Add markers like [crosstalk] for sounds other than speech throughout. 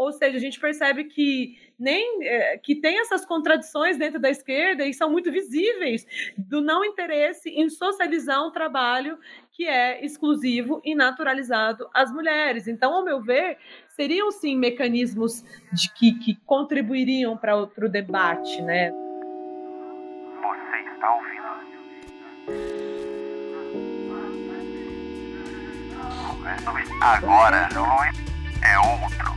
ou seja, a gente percebe que nem é, que tem essas contradições dentro da esquerda e são muito visíveis do não interesse em socializar um trabalho que é exclusivo e naturalizado às mulheres. Então, ao meu ver, seriam sim mecanismos de que, que contribuiriam para o debate, né? Você está ouvindo? Agora, Luiz é outro.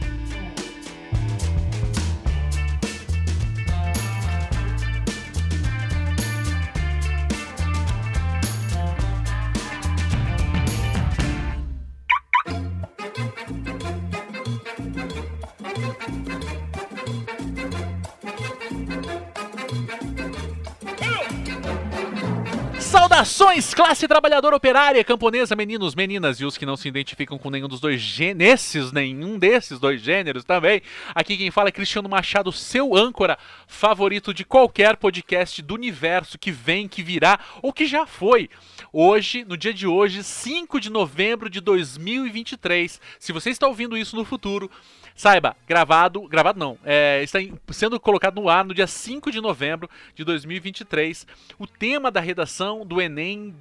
Saudações, classe trabalhadora operária, camponesa, meninos, meninas e os que não se identificam com nenhum dos dois gêneros, nenhum desses dois gêneros também. Aqui quem fala é Cristiano Machado, seu âncora favorito de qualquer podcast do universo que vem, que virá ou que já foi. Hoje, no dia de hoje, 5 de novembro de 2023. Se você está ouvindo isso no futuro, Saiba, gravado, gravado não, é, está sendo colocado no ar no dia 5 de novembro de 2023. O tema da redação do Enem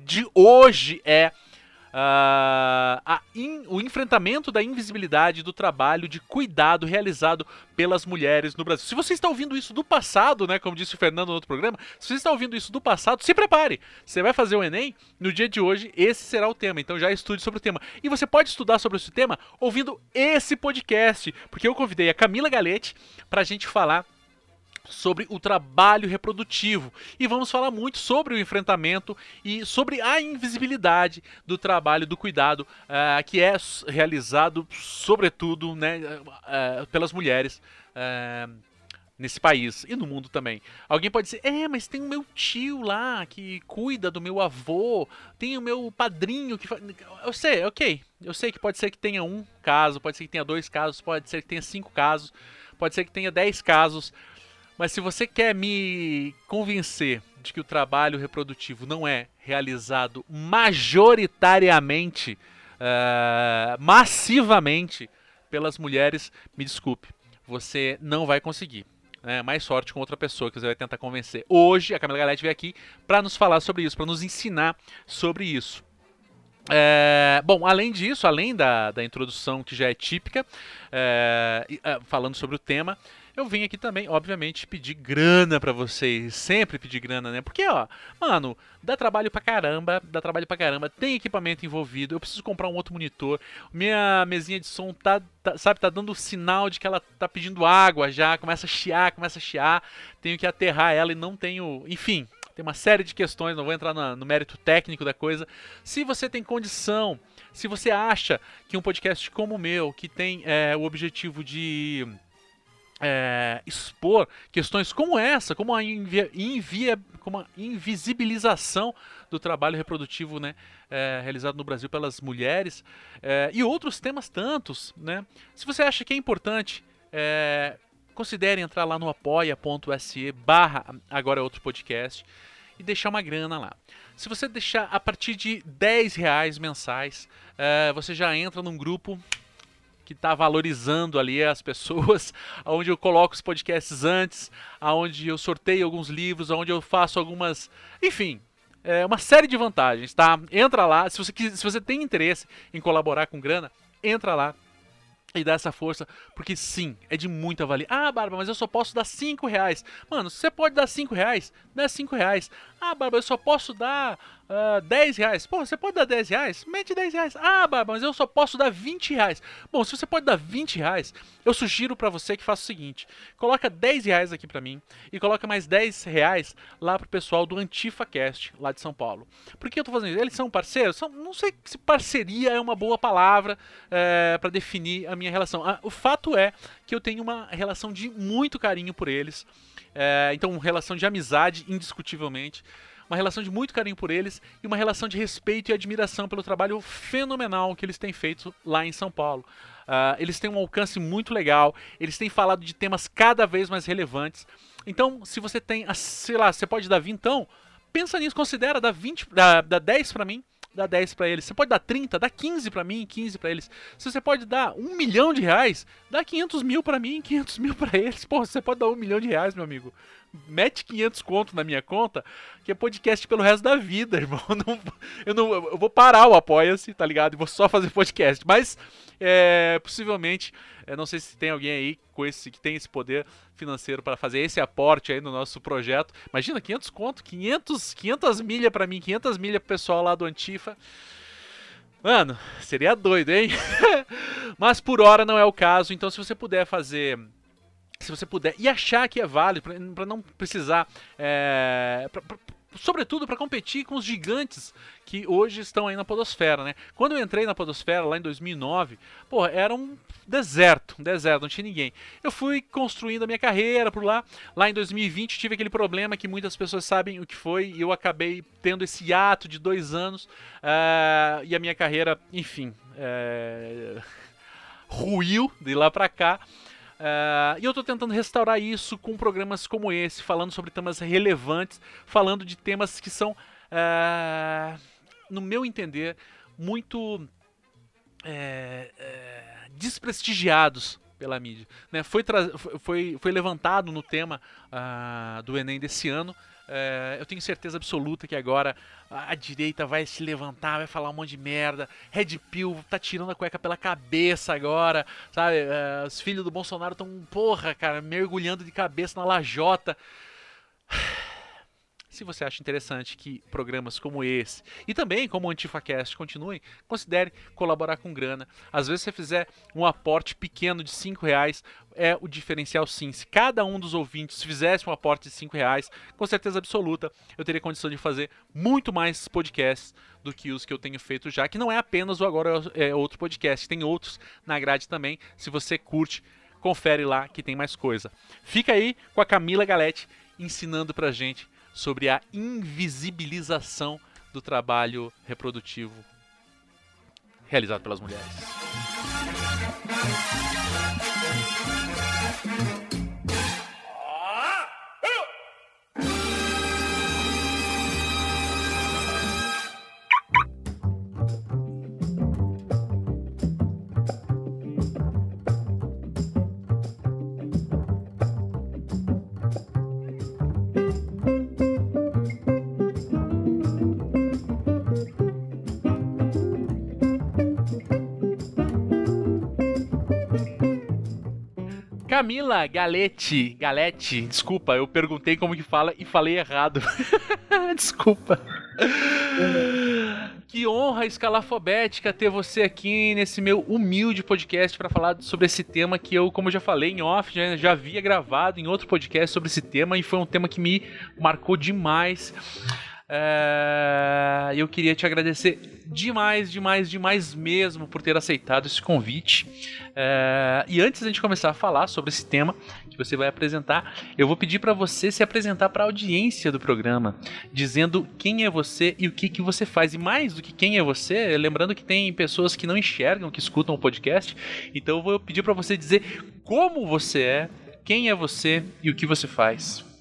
de hoje é uh, in, o enfrentamento da invisibilidade do trabalho de cuidado realizado pelas mulheres no Brasil. Se você está ouvindo isso do passado, né, como disse o Fernando no outro programa, se você está ouvindo isso do passado, se prepare. Você vai fazer o Enem no dia de hoje, esse será o tema. Então já estude sobre o tema. E você pode estudar sobre esse tema ouvindo esse podcast, porque eu convidei a Camila Galete para a gente falar sobre o trabalho reprodutivo e vamos falar muito sobre o enfrentamento e sobre a invisibilidade do trabalho do cuidado uh, que é realizado sobretudo né, uh, pelas mulheres uh, nesse país e no mundo também. Alguém pode dizer, é, mas tem o meu tio lá que cuida do meu avô, tem o meu padrinho que faz. Eu sei, ok. Eu sei que pode ser que tenha um caso, pode ser que tenha dois casos, pode ser que tenha cinco casos, pode ser que tenha dez casos. Mas se você quer me convencer de que o trabalho reprodutivo não é realizado majoritariamente, uh, massivamente pelas mulheres, me desculpe, você não vai conseguir. Né? Mais sorte com outra pessoa que você vai tentar convencer. Hoje, a Camila Galete veio aqui para nos falar sobre isso, para nos ensinar sobre isso. É, bom, além disso, além da, da introdução que já é típica, é, falando sobre o tema, eu vim aqui também, obviamente, pedir grana para vocês. Sempre pedir grana, né? Porque, ó, mano, dá trabalho pra caramba, dá trabalho pra caramba, tem equipamento envolvido, eu preciso comprar um outro monitor. Minha mesinha de som tá, tá sabe, tá dando sinal de que ela tá pedindo água já, começa a chiar, começa a chiar. Tenho que aterrar ela e não tenho. Enfim, tem uma série de questões, não vou entrar no, no mérito técnico da coisa. Se você tem condição, se você acha que um podcast como o meu, que tem é, o objetivo de é, expor questões como essa, como a, invia, invia, como a invisibilização do trabalho reprodutivo né, é, realizado no Brasil pelas mulheres é, e outros temas tantos. Né? Se você acha que é importante, é, considere entrar lá no apoia.se barra agora é outro podcast e deixar uma grana lá. Se você deixar a partir de 10 reais mensais, é, você já entra num grupo que está valorizando ali as pessoas, [laughs] aonde eu coloco os podcasts antes, aonde eu sorteio alguns livros, aonde eu faço algumas, enfim, é uma série de vantagens, tá? Entra lá, se você se você tem interesse em colaborar com grana, entra lá e dá essa força, porque sim, é de muita valia. Ah, Barba, mas eu só posso dar 5 reais. Mano, você pode dar 5 reais, dá 5 reais. Ah, Barba, eu só posso dar uh, ah, 10 reais. Pô, você pode dar 10 reais? Mete 10 reais. Ah, Barba, mas eu só posso dar 20 reais. Bom, se você pode dar 20 reais, eu sugiro para você que faça o seguinte: coloca 10 reais aqui para mim e coloca mais 10 reais lá pro pessoal do AntifaCast, lá de São Paulo. Por que eu tô fazendo isso? Eles são parceiros? São, não sei se parceria é uma boa palavra é, eh, para definir a minha relação. Ah, o fato é que eu tenho uma relação de muito carinho por eles. É, então, uma relação de amizade, indiscutivelmente uma relação de muito carinho por eles e uma relação de respeito e admiração pelo trabalho fenomenal que eles têm feito lá em São Paulo. Uh, eles têm um alcance muito legal, eles têm falado de temas cada vez mais relevantes. Então, se você tem, sei lá, você pode dar 20, então, pensa nisso, considera, dá 20, dá, dá 10 para mim, dá 10 para eles. Você pode dar 30, dá 15 para mim, 15 para eles. Se você pode dar um milhão de reais, dá 500 mil para mim, 500 mil para eles. Pô, você pode dar um milhão de reais, meu amigo. Mete 500 conto na minha conta, que é podcast pelo resto da vida, [laughs] irmão. Não, eu, não, eu vou parar o Apoia-se, tá ligado? E vou só fazer podcast. Mas, é, possivelmente, eu não sei se tem alguém aí com esse, que tem esse poder financeiro para fazer esse aporte aí no nosso projeto. Imagina, 500 conto, 500, 500 milha para mim, 500 milha pro pessoal lá do Antifa. Mano, seria doido, hein? [laughs] Mas por hora não é o caso, então se você puder fazer se você puder e achar que é válido para não precisar é, pra, pra, sobretudo para competir com os gigantes que hoje estão aí na podosfera, né? Quando eu entrei na podosfera lá em 2009, pô, era um deserto, um deserto, não tinha ninguém. Eu fui construindo a minha carreira por lá. Lá em 2020 tive aquele problema que muitas pessoas sabem o que foi e eu acabei tendo esse ato de dois anos uh, e a minha carreira, enfim, uh, [laughs] ruiu de lá para cá. Uh, e eu estou tentando restaurar isso com programas como esse, falando sobre temas relevantes, falando de temas que são, uh, no meu entender, muito é, é, desprestigiados pela mídia. Né? Foi, foi, foi levantado no tema uh, do Enem desse ano é, eu tenho certeza absoluta que agora a direita vai se levantar, vai falar um monte de merda. Red Pill tá tirando a cueca pela cabeça agora, sabe? É, os filhos do Bolsonaro estão, porra, cara, mergulhando de cabeça na lajota. Se você acha interessante que programas como esse e também como o AntifaCast continuem, considere colaborar com grana. Às vezes, se você fizer um aporte pequeno de 5 reais, é o diferencial sim. Se cada um dos ouvintes fizesse um aporte de 5 reais, com certeza absoluta, eu teria condição de fazer muito mais podcasts do que os que eu tenho feito já, que não é apenas o Agora é Outro Podcast, tem outros na grade também. Se você curte, confere lá que tem mais coisa. Fica aí com a Camila Galete ensinando pra gente sobre a invisibilização do trabalho reprodutivo realizado pelas mulheres. Camila Galete, Galete, desculpa, eu perguntei como que fala e falei errado. [laughs] desculpa. Que honra escalafobética ter você aqui nesse meu humilde podcast para falar sobre esse tema que eu, como já falei em off, já, já havia gravado em outro podcast sobre esse tema e foi um tema que me marcou demais. É, eu queria te agradecer demais, demais, demais mesmo por ter aceitado esse convite. É, e antes a gente começar a falar sobre esse tema que você vai apresentar, eu vou pedir para você se apresentar para a audiência do programa, dizendo quem é você e o que, que você faz. E mais do que quem é você, lembrando que tem pessoas que não enxergam, que escutam o podcast, então eu vou pedir para você dizer como você é, quem é você e o que você faz.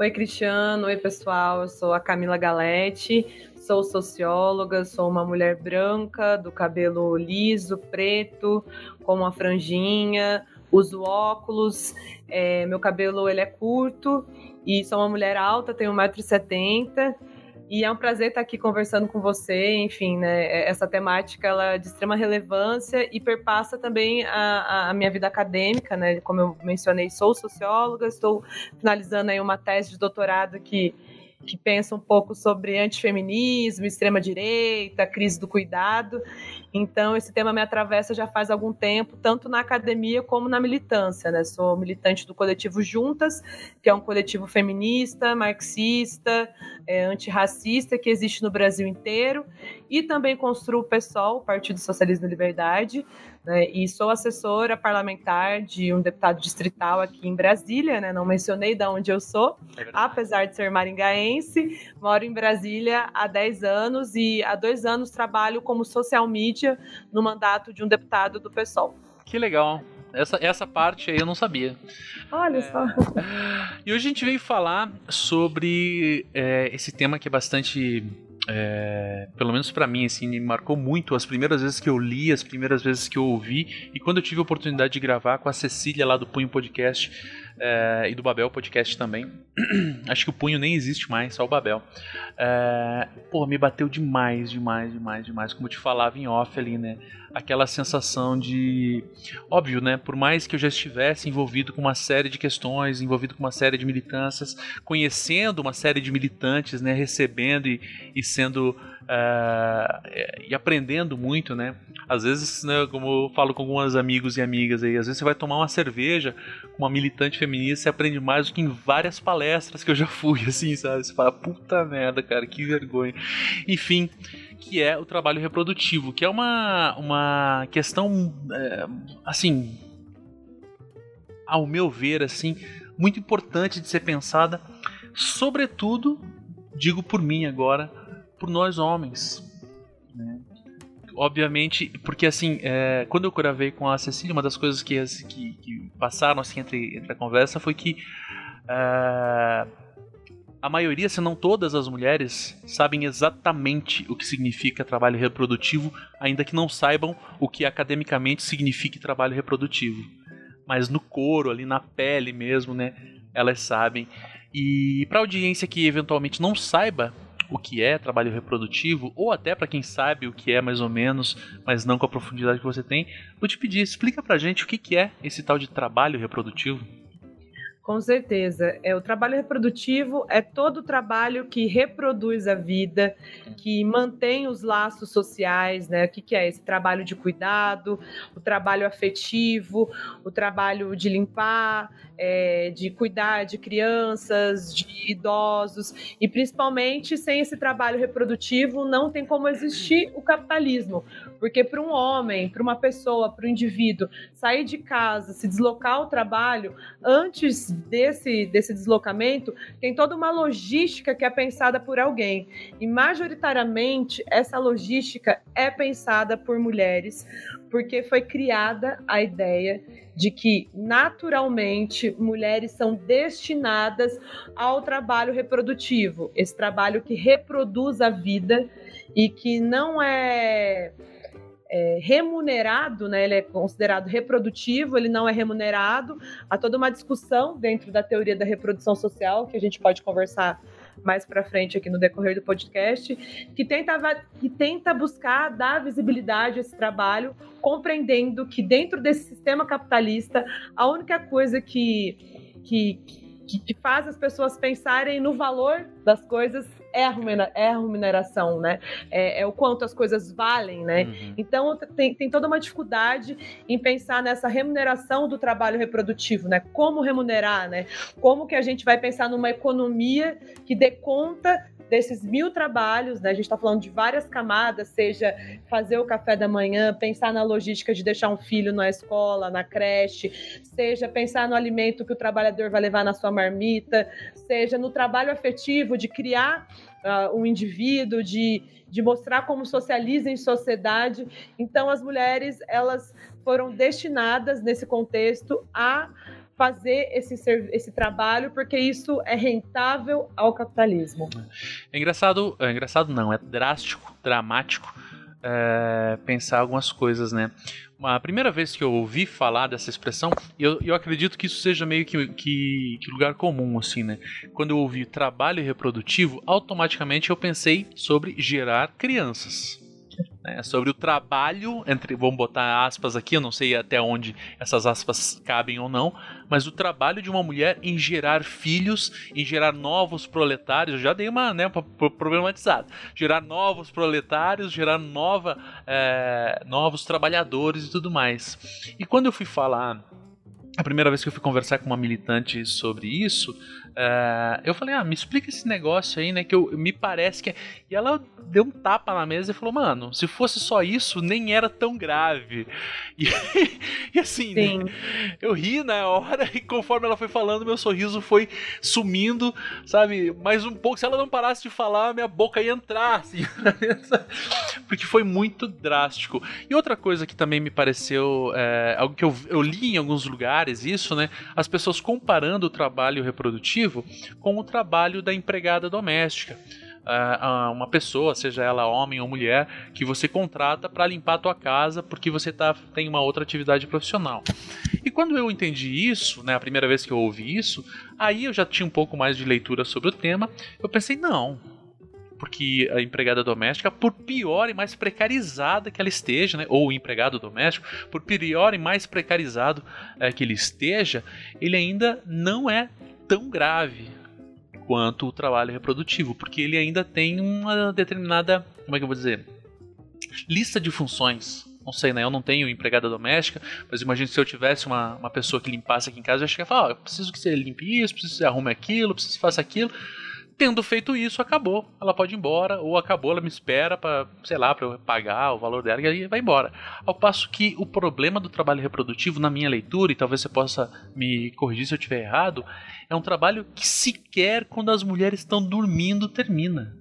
Oi, Cristiano. Oi, pessoal. Eu sou a Camila Galete, sou socióloga, sou uma mulher branca, do cabelo liso, preto, com uma franjinha, uso óculos, é, meu cabelo ele é curto e sou uma mulher alta, tenho 1,70m e é um prazer estar aqui conversando com você. Enfim, né, é, essa temática ela é de extrema relevância e perpassa também a, a, minha vida acadêmica. Né? Como eu mencionei, sou socióloga, estou finalizando aí uma tese de doutorado que que pensa um pouco sobre antifeminismo, extrema-direita, crise do cuidado. Então, esse tema me atravessa já faz algum tempo, tanto na academia como na militância. Né? Sou militante do coletivo Juntas, que é um coletivo feminista, marxista, é, antirracista, que existe no Brasil inteiro, e também construo o PSOL, Partido Socialismo e Liberdade, né? E sou assessora parlamentar de um deputado distrital aqui em Brasília, né? Não mencionei de onde eu sou, é apesar de ser maringaense, moro em Brasília há 10 anos e há dois anos trabalho como social media no mandato de um deputado do PSOL. Que legal. Essa, essa parte aí eu não sabia. Olha é... só. E hoje a gente veio falar sobre é, esse tema que é bastante é, pelo menos para mim, assim, me marcou muito as primeiras vezes que eu li, as primeiras vezes que eu ouvi, e quando eu tive a oportunidade de gravar com a Cecília lá do Punho Podcast é, e do Babel Podcast também. [clears throat] Acho que o Punho nem existe mais, só o Babel. É, pô, me bateu demais, demais, demais, demais, como eu te falava em off ali, né? Aquela sensação de. Óbvio, né? Por mais que eu já estivesse envolvido com uma série de questões, envolvido com uma série de militâncias, conhecendo uma série de militantes, né? Recebendo e, e sendo. Uh, e aprendendo muito, né? Às vezes, né, como eu falo com alguns amigos e amigas aí, às vezes você vai tomar uma cerveja com uma militante feminista e aprende mais do que em várias palestras que eu já fui, [laughs] assim, sabe? Você fala, puta merda, cara, que vergonha. Enfim, que é o trabalho reprodutivo, que é uma, uma questão, é, assim, ao meu ver, assim, muito importante de ser pensada, sobretudo, digo por mim agora, por nós homens. Né? obviamente, porque assim, é, quando eu gravei com a Cecília, uma das coisas que, que, que passaram assim entre, entre a conversa foi que é, a maioria, se não todas as mulheres, sabem exatamente o que significa trabalho reprodutivo, ainda que não saibam o que academicamente significa trabalho reprodutivo. Mas no couro, ali na pele mesmo, né, elas sabem. E para audiência que eventualmente não saiba o que é trabalho reprodutivo, ou até para quem sabe o que é mais ou menos, mas não com a profundidade que você tem, vou te pedir, explica pra gente o que, que é esse tal de trabalho reprodutivo. Com certeza. É, o trabalho reprodutivo é todo o trabalho que reproduz a vida, que mantém os laços sociais, né? O que, que é esse trabalho de cuidado, o trabalho afetivo, o trabalho de limpar, é, de cuidar de crianças, de idosos, e principalmente sem esse trabalho reprodutivo não tem como existir o capitalismo, porque para um homem, para uma pessoa, para um indivíduo sair de casa, se deslocar ao trabalho, antes desse, desse deslocamento, tem toda uma logística que é pensada por alguém, e majoritariamente essa logística é pensada por mulheres, porque foi criada a ideia de que naturalmente mulheres são destinadas ao trabalho reprodutivo, esse trabalho que reproduz a vida e que não é, é, remunerado, né? ele é considerado reprodutivo, ele não é remunerado. Há toda uma discussão dentro da teoria da reprodução social que a gente pode conversar mais para frente aqui no decorrer do podcast, que tenta, que tenta buscar dar visibilidade a esse trabalho, compreendendo que dentro desse sistema capitalista, a única coisa que, que, que faz as pessoas pensarem no valor das coisas é a, é a remuneração, né? É, é, o quanto as coisas valem, né? Uhum. Então tem, tem toda uma dificuldade em pensar nessa remuneração do trabalho reprodutivo, né? Como remunerar, né? Como que a gente vai pensar numa economia que dê conta desses mil trabalhos, né? A gente está falando de várias camadas, seja fazer o café da manhã, pensar na logística de deixar um filho na escola, na creche, seja pensar no alimento que o trabalhador vai levar na sua marmita, seja no trabalho afetivo de criar uh, um indivíduo, de, de mostrar como socializa em sociedade. Então, as mulheres elas foram destinadas nesse contexto a fazer esse, esse trabalho porque isso é rentável ao capitalismo. É engraçado, é engraçado não, é drástico, dramático é, pensar algumas coisas, né? A primeira vez que eu ouvi falar dessa expressão, eu, eu acredito que isso seja meio que, que, que lugar comum, assim, né? Quando eu ouvi trabalho reprodutivo, automaticamente eu pensei sobre gerar crianças né, sobre o trabalho, entre, vamos botar aspas aqui, eu não sei até onde essas aspas cabem ou não, mas o trabalho de uma mulher em gerar filhos, em gerar novos proletários, eu já dei uma né, problematizada, gerar novos proletários, gerar nova, é, novos trabalhadores e tudo mais. E quando eu fui falar a primeira vez que eu fui conversar com uma militante sobre isso, uh, eu falei, ah, me explica esse negócio aí, né? Que eu, me parece que. É... E ela deu um tapa na mesa e falou, mano, se fosse só isso, nem era tão grave. E, [laughs] e assim, né, eu ri na hora e conforme ela foi falando, meu sorriso foi sumindo, sabe? Mais um pouco, se ela não parasse de falar, minha boca ia entrar, assim, [laughs] porque foi muito drástico. E outra coisa que também me pareceu, é, algo que eu, eu li em alguns lugares, isso, né? As pessoas comparando o trabalho reprodutivo com o trabalho da empregada doméstica. uh, uma pessoa, seja ela homem ou mulher, que você contrata para limpar a tua casa porque você tá, tem uma outra atividade profissional. E quando eu entendi isso, né, a primeira vez que eu ouvi isso, aí eu já tinha um pouco mais de leitura sobre o tema, eu pensei, não, porque a empregada doméstica, por pior e mais precarizada que ela esteja, né, ou o empregado doméstico, por pior e mais precarizado é, que ele esteja, ele ainda não é tão grave quanto o trabalho reprodutivo, porque ele ainda tem uma determinada, como é que eu vou dizer, lista de funções. Não sei, né? Eu não tenho empregada doméstica, mas imagino se eu tivesse uma, uma pessoa que limpasse aqui em casa, eu acho que ia falar, oh, eu preciso que você limpe isso, preciso que você arrume aquilo, preciso que você faça aquilo. Tendo feito isso, acabou. Ela pode ir embora, ou acabou, ela me espera para, sei lá, para eu pagar o valor dela e aí vai embora. Ao passo que o problema do trabalho reprodutivo, na minha leitura, e talvez você possa me corrigir se eu estiver errado, é um trabalho que sequer quando as mulheres estão dormindo termina.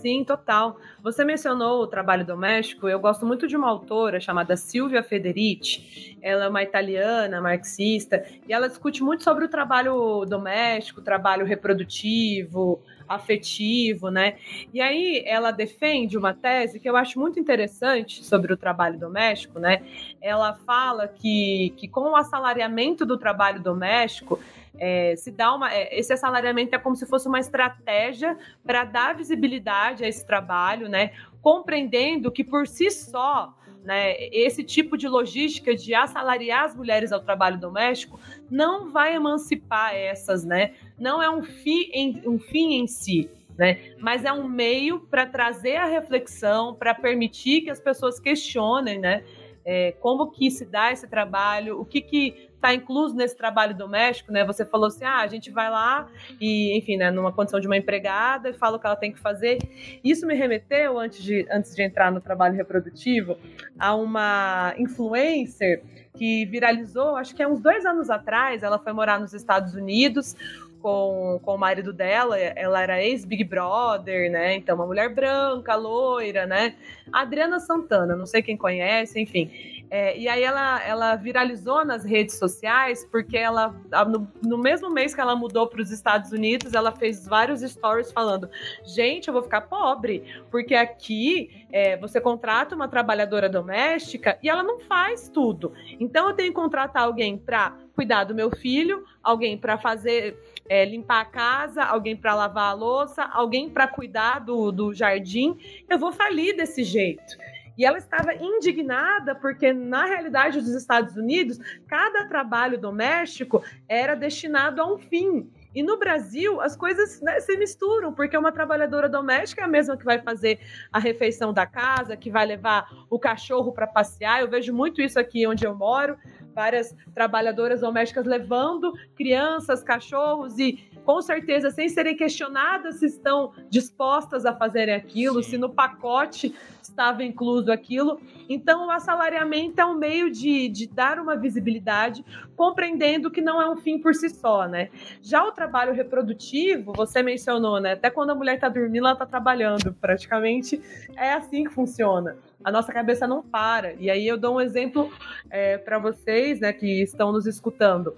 Sim, total. Você mencionou o trabalho doméstico. Eu gosto muito de uma autora chamada Silvia Federici. Ela é uma italiana, marxista, e ela discute muito sobre o trabalho doméstico, trabalho reprodutivo, afetivo, né? E aí ela defende uma tese que eu acho muito interessante sobre o trabalho doméstico, né? Ela fala que, que com o assalariamento do trabalho doméstico, é, se dá uma. É, esse assalariamento é como se fosse uma estratégia para dar visibilidade a esse trabalho, né? Compreendendo que por si só. Né, esse tipo de logística de assalariar as mulheres ao trabalho doméstico não vai emancipar essas, né? Não é um fim em, um fim em si. Né? Mas é um meio para trazer a reflexão, para permitir que as pessoas questionem, né? É, como que se dá esse trabalho, o que que está incluso nesse trabalho doméstico, né? Você falou assim, ah, a gente vai lá e, enfim, né, numa condição de uma empregada e fala o que ela tem que fazer. Isso me remeteu, antes de, antes de entrar no trabalho reprodutivo, a uma influencer que viralizou, acho que é uns dois anos atrás, ela foi morar nos Estados Unidos, com, com o marido dela, ela era ex-Big Brother, né? Então, uma mulher branca, loira, né? Adriana Santana, não sei quem conhece, enfim. É, e aí ela, ela viralizou nas redes sociais porque ela, no, no mesmo mês que ela mudou para os Estados Unidos, ela fez vários stories falando: gente, eu vou ficar pobre, porque aqui é, você contrata uma trabalhadora doméstica e ela não faz tudo. Então eu tenho que contratar alguém para cuidar do meu filho, alguém para fazer é, limpar a casa, alguém para lavar a louça, alguém para cuidar do, do jardim. Eu vou falir desse jeito. E ela estava indignada porque, na realidade dos Estados Unidos, cada trabalho doméstico era destinado a um fim. E no Brasil, as coisas né, se misturam, porque uma trabalhadora doméstica é a mesma que vai fazer a refeição da casa, que vai levar o cachorro para passear. Eu vejo muito isso aqui onde eu moro várias trabalhadoras domésticas levando crianças, cachorros e com certeza sem serem questionadas se estão dispostas a fazerem aquilo, Sim. se no pacote estava incluso aquilo. Então, o assalariamento é um meio de, de dar uma visibilidade, compreendendo que não é um fim por si só, né? Já o trabalho reprodutivo, você mencionou, né? Até quando a mulher está dormindo, ela está trabalhando. Praticamente é assim que funciona a nossa cabeça não para. E aí eu dou um exemplo é, para vocês, né, que estão nos escutando.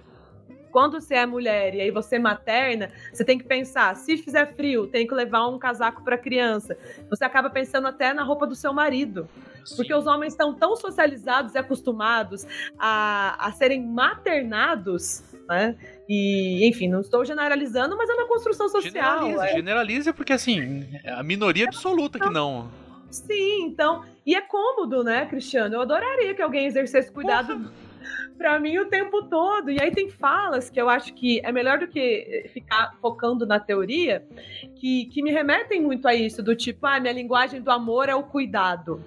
Quando você é mulher e aí você é materna, você tem que pensar: se fizer frio, tem que levar um casaco para a criança. Você acaba pensando até na roupa do seu marido. Porque os homens estão tão socializados e acostumados a, a serem maternados, né? E, enfim, não estou generalizando, mas é uma construção social. Generalize, é. generalize porque, assim, é a minoria absoluta que não. Sim, então. E é cômodo, né, Cristiano? Eu adoraria que alguém exercesse cuidado para mim o tempo todo. E aí tem falas que eu acho que é melhor do que ficar focando na teoria, que, que me remetem muito a isso, do tipo, ah, minha linguagem do amor é o cuidado.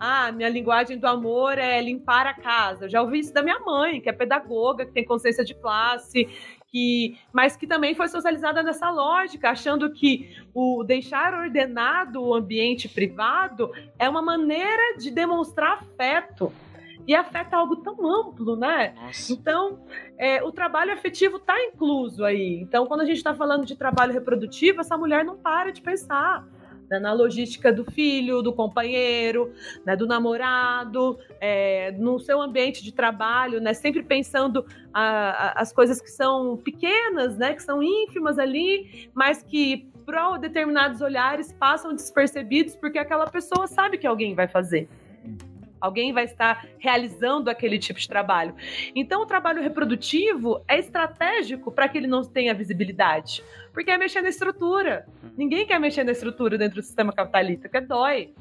Ah, minha linguagem do amor é limpar a casa. Eu já ouvi isso da minha mãe, que é pedagoga, que tem consciência de classe, que, mas que também foi socializada nessa lógica, achando que o deixar ordenado o ambiente privado é uma maneira de demonstrar afeto. E afeta algo tão amplo, né? Nossa. Então, é, o trabalho afetivo está incluso aí. Então, quando a gente está falando de trabalho reprodutivo, essa mulher não para de pensar né, na logística do filho, do companheiro, né, do namorado, é, no seu ambiente de trabalho, né, sempre pensando a, a, as coisas que são pequenas, né, que são ínfimas ali, mas que para determinados olhares passam despercebidos porque aquela pessoa sabe que alguém vai fazer. Alguém vai estar realizando aquele tipo de trabalho. Então, o trabalho reprodutivo é estratégico para que ele não tenha visibilidade, porque é mexer na estrutura. Ninguém quer mexer na estrutura dentro do sistema capitalista, que dói.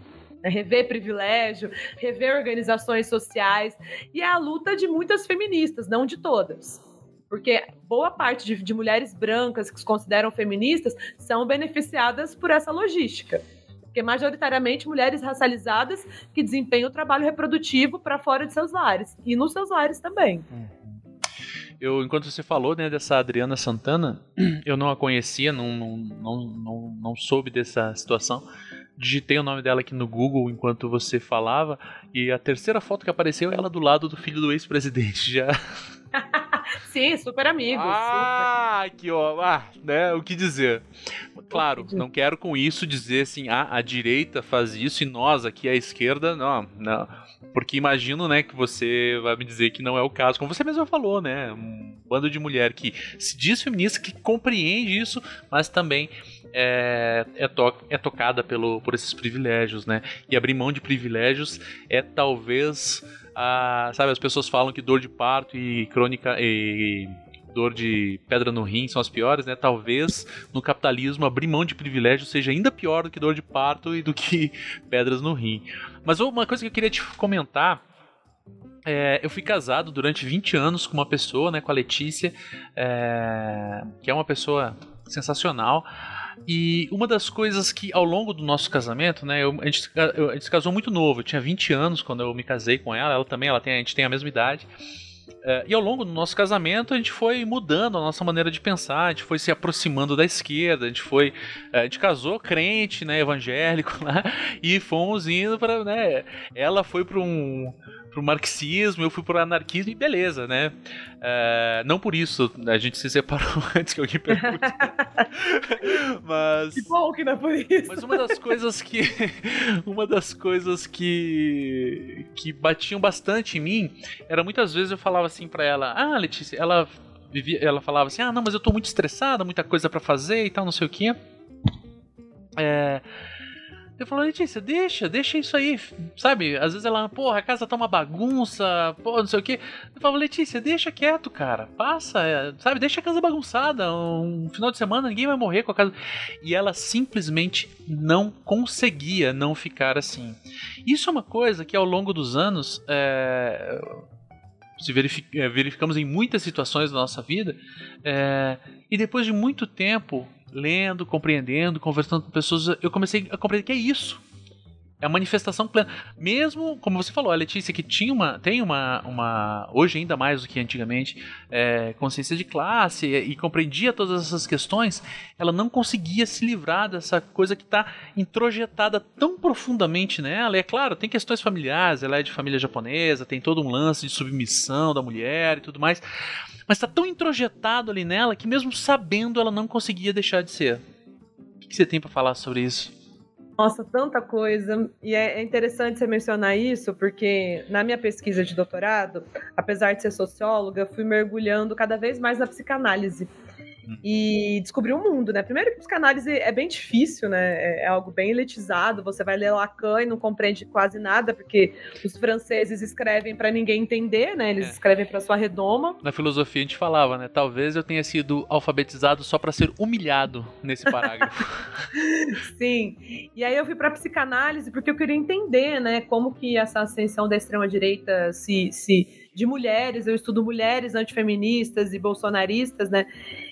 É rever privilégio, rever organizações sociais. E é a luta de muitas feministas, não de todas. Porque boa parte de, de mulheres brancas que se consideram feministas são beneficiadas por essa logística porque majoritariamente mulheres racializadas que desempenham o trabalho reprodutivo para fora de seus lares e nos seus lares também. Uhum. Eu, enquanto você falou né, dessa Adriana Santana, [clears throat] eu não a conhecia, não, não, não, não, não soube dessa situação. Digitei o nome dela aqui no Google enquanto você falava, e a terceira foto que apareceu é ela do lado do filho do ex-presidente. Já [laughs] Sim, super amigo. Ah, super. que ó, ah, né? O que dizer? Claro, não quero com isso dizer assim, ah, a direita faz isso e nós aqui a esquerda, não, não. Porque imagino, né, que você vai me dizer que não é o caso, como você mesmo falou, né? Um bando de mulher que se diz feminista, que compreende isso, mas também é, é, to é tocada pelo, por esses privilégios, né? E abrir mão de privilégios é talvez a, sabe, as pessoas falam que dor de parto e crônica e dor de pedra no rim são as piores, né? Talvez no capitalismo abrir mão de privilégio seja ainda pior do que dor de parto e do que [laughs] pedras no rim. Mas uma coisa que eu queria te comentar é, eu fui casado durante 20 anos com uma pessoa, né, com a Letícia, é, que é uma pessoa sensacional. E uma das coisas que ao longo do nosso casamento, né, eu, a, gente, eu, a gente se casou muito novo, eu tinha 20 anos quando eu me casei com ela, ela também, ela tem, a gente tem a mesma idade. Uh, e ao longo do nosso casamento a gente foi mudando a nossa maneira de pensar, a gente foi se aproximando da esquerda, a gente foi, uh, a gente casou crente, né, evangélico [laughs] lá, e fomos indo para, né, ela foi para um pro marxismo, eu fui pro anarquismo e beleza, né? Uh, não por isso a gente se separou [laughs] antes que alguém pergunte. [laughs] mas. Que bom que não é por isso. Mas uma das coisas que. [laughs] uma das coisas que. que batiam bastante em mim era muitas vezes eu falava assim para ela: Ah, Letícia, ela. Vivia, ela falava assim: Ah, não, mas eu tô muito estressada, muita coisa para fazer e tal, não sei o quê. É, eu falo, Letícia, deixa, deixa isso aí, sabe? Às vezes ela, porra, a casa tá uma bagunça, porra, não sei o quê. Eu falo, Letícia, deixa quieto, cara, passa, é, sabe? Deixa a casa bagunçada, um final de semana ninguém vai morrer com a casa. E ela simplesmente não conseguia não ficar assim. Isso é uma coisa que ao longo dos anos. É se é, verificamos em muitas situações da nossa vida, é, e depois de muito tempo lendo, compreendendo, conversando com pessoas, eu comecei a compreender que é isso. É a manifestação plena. Mesmo, como você falou, a Letícia que tinha uma, tem uma, uma hoje ainda mais do que antigamente, é, consciência de classe e, e, compreendia todas essas questões, ela não conseguia se livrar dessa coisa que está introjetada tão profundamente nela. E é claro, tem questões familiares, ela é de família japonesa, tem todo um lance de submissão da mulher e tudo mais, mas está tão introjetado ali nela que mesmo sabendo ela não conseguia deixar de ser. O que você tem para falar sobre isso? Nossa, tanta coisa. E é, é interessante você mencionar isso, porque na minha pesquisa de doutorado, apesar de ser socióloga, fui mergulhando cada vez mais na psicanálise e descobrir o mundo, né? Primeiro que psicanálise é bem difícil, né? É, é algo bem elitizado. Você vai ler Lacan e não compreende quase nada, porque os franceses escrevem para ninguém entender, né? Eles é. escrevem para sua redoma. Na filosofia a gente falava, né? Talvez eu tenha sido alfabetizado só para ser humilhado nesse parágrafo. [laughs] Sim. E aí eu fui para psicanálise porque eu queria entender, né? Como que essa ascensão da extrema direita se, se de mulheres, eu estudo mulheres antifeministas e bolsonaristas, né?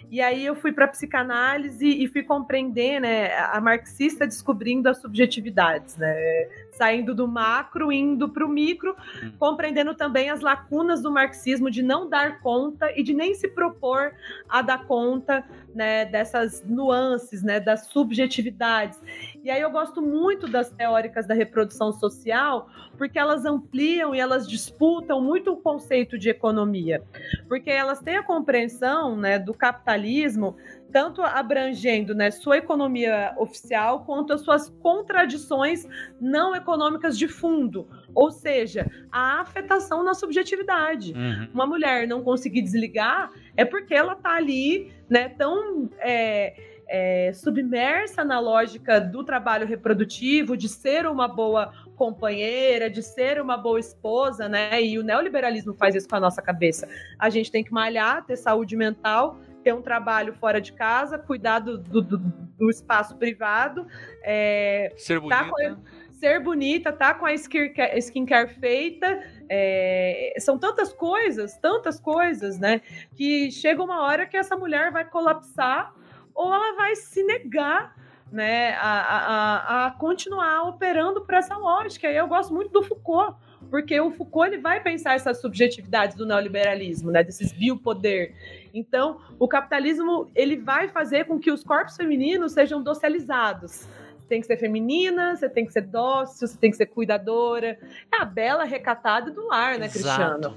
E aí eu fui para psicanálise e fui compreender, né, a marxista descobrindo as subjetividades, né? Saindo do macro, indo para o micro, hum. compreendendo também as lacunas do marxismo de não dar conta e de nem se propor a dar conta, né, dessas nuances, né, das subjetividades. E aí eu gosto muito das teóricas da reprodução social, porque elas ampliam e elas disputam muito o conceito de economia, porque elas têm a compreensão, né, do capitalismo capitalismo, tanto abrangendo né, sua economia oficial quanto as suas contradições não econômicas de fundo, ou seja, a afetação na subjetividade. Uhum. Uma mulher não conseguir desligar é porque ela está ali né, tão é, é, submersa na lógica do trabalho reprodutivo, de ser uma boa companheira, de ser uma boa esposa, né? E o neoliberalismo faz isso com a nossa cabeça. A gente tem que malhar, ter saúde mental, ter um trabalho fora de casa, cuidar do, do, do espaço privado, é, ser bonita. Tá com, ser bonita, tá com a skincare, skincare feita. É, são tantas coisas, tantas coisas, né? Que chega uma hora que essa mulher vai colapsar ou ela vai se negar né, a, a, a continuar operando por essa lógica. E eu gosto muito do Foucault, porque o Foucault ele vai pensar essas subjetividades do neoliberalismo, né, desses biopoder. Então, o capitalismo ele vai fazer com que os corpos femininos sejam docilizados. Tem que ser feminina, você tem que ser dócil, você tem que ser cuidadora. É a bela recatada do lar, né, Cristiano?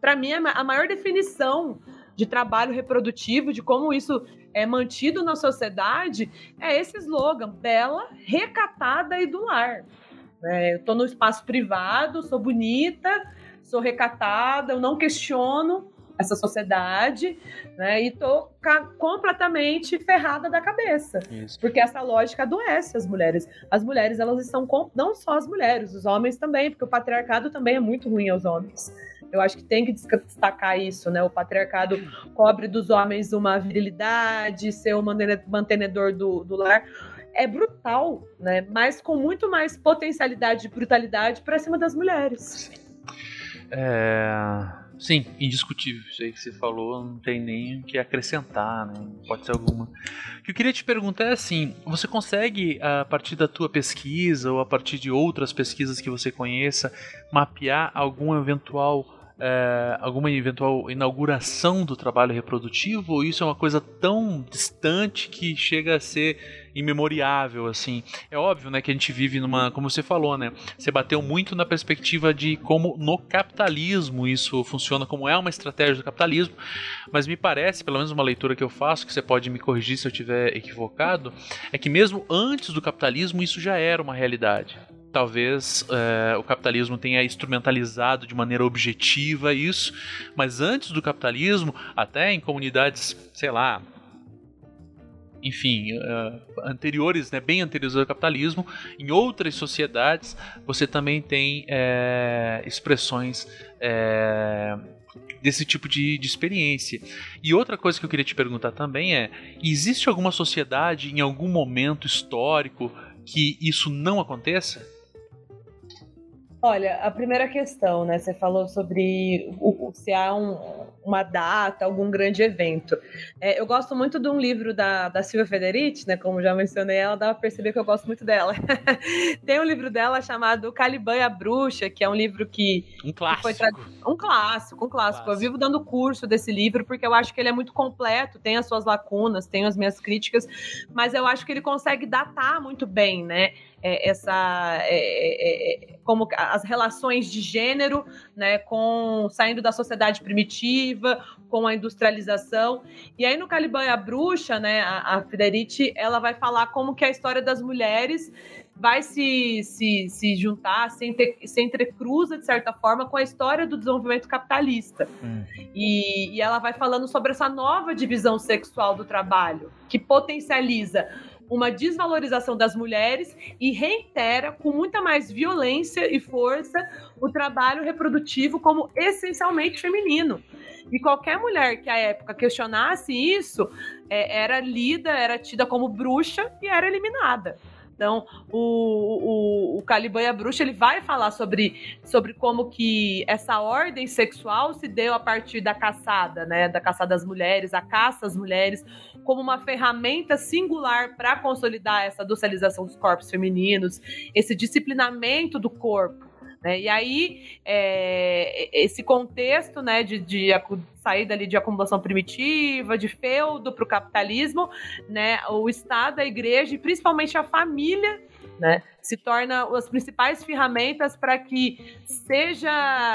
Para mim, a maior definição de trabalho reprodutivo, de como isso é mantido na sociedade, é esse slogan: bela, recatada e do lar. É, eu estou no espaço privado, sou bonita, sou recatada, eu não questiono essa sociedade, né? E tô completamente ferrada da cabeça. Isso. Porque essa lógica adoece as mulheres. As mulheres, elas estão com... não só as mulheres, os homens também, porque o patriarcado também é muito ruim aos homens. Eu acho que tem que destacar isso, né? O patriarcado cobre dos homens uma virilidade, ser o mantenedor do, do lar. É brutal, né? Mas com muito mais potencialidade de brutalidade para cima das mulheres. É... Sim, indiscutível. Isso aí que você falou, não tem nem o que acrescentar, né? Pode ser alguma. O que eu queria te perguntar é assim: você consegue, a partir da tua pesquisa ou a partir de outras pesquisas que você conheça, mapear algum eventual é, alguma eventual inauguração do trabalho reprodutivo? Ou isso é uma coisa tão distante que chega a ser imemoriável assim? É óbvio né que a gente vive numa como você falou né você bateu muito na perspectiva de como no capitalismo isso funciona como é uma estratégia do capitalismo mas me parece pelo menos uma leitura que eu faço que você pode me corrigir se eu estiver equivocado é que mesmo antes do capitalismo isso já era uma realidade talvez é, o capitalismo tenha instrumentalizado de maneira objetiva isso, mas antes do capitalismo, até em comunidades, sei lá, enfim, uh, anteriores, né, bem anteriores ao capitalismo, em outras sociedades você também tem é, expressões é, desse tipo de, de, experiência. E outra coisa que eu queria te perguntar também é: existe alguma sociedade em algum momento histórico que isso não aconteça? Olha, a primeira questão, né? Você falou sobre o, se há um, uma data, algum grande evento. É, eu gosto muito de um livro da, da Silvia Federici, né? Como já mencionei, ela dá pra perceber que eu gosto muito dela. [laughs] Tem um livro dela chamado Caliban e a Bruxa, que é um livro que. Um clássico. Que. Um clássico, um clássico. Eu vivo dando curso desse livro porque eu acho que ele é muito completo, tem as suas lacunas, tem as minhas críticas, mas eu acho que ele consegue datar muito bem, né? É, essa é, é, é, como as relações de gênero, né, com saindo da sociedade primitiva, com a industrialização. E aí no Caliban e a Bruxa, né, a, a Federici, ela vai falar como que a história das mulheres vai se, se, se juntar, se, entre, se entrecruza, de certa forma, com a história do desenvolvimento capitalista. Hum. E, e ela vai falando sobre essa nova divisão sexual do trabalho, que potencializa uma desvalorização das mulheres e reitera com muita mais violência e força o trabalho reprodutivo como essencialmente feminino. E qualquer mulher que à época questionasse isso é, era lida, era tida como bruxa e era eliminada. Então, o, o, o Caliban e a Bruxa ele vai falar sobre, sobre como que essa ordem sexual se deu a partir da caçada, né? Da caçada das mulheres, a caça às mulheres, como uma ferramenta singular para consolidar essa docilização dos corpos femininos, esse disciplinamento do corpo. Né? E aí, é, esse contexto né, de, de saída ali de acumulação primitiva, de feudo para o capitalismo, né, o Estado, a igreja e principalmente a família né? Se torna as principais ferramentas para que seja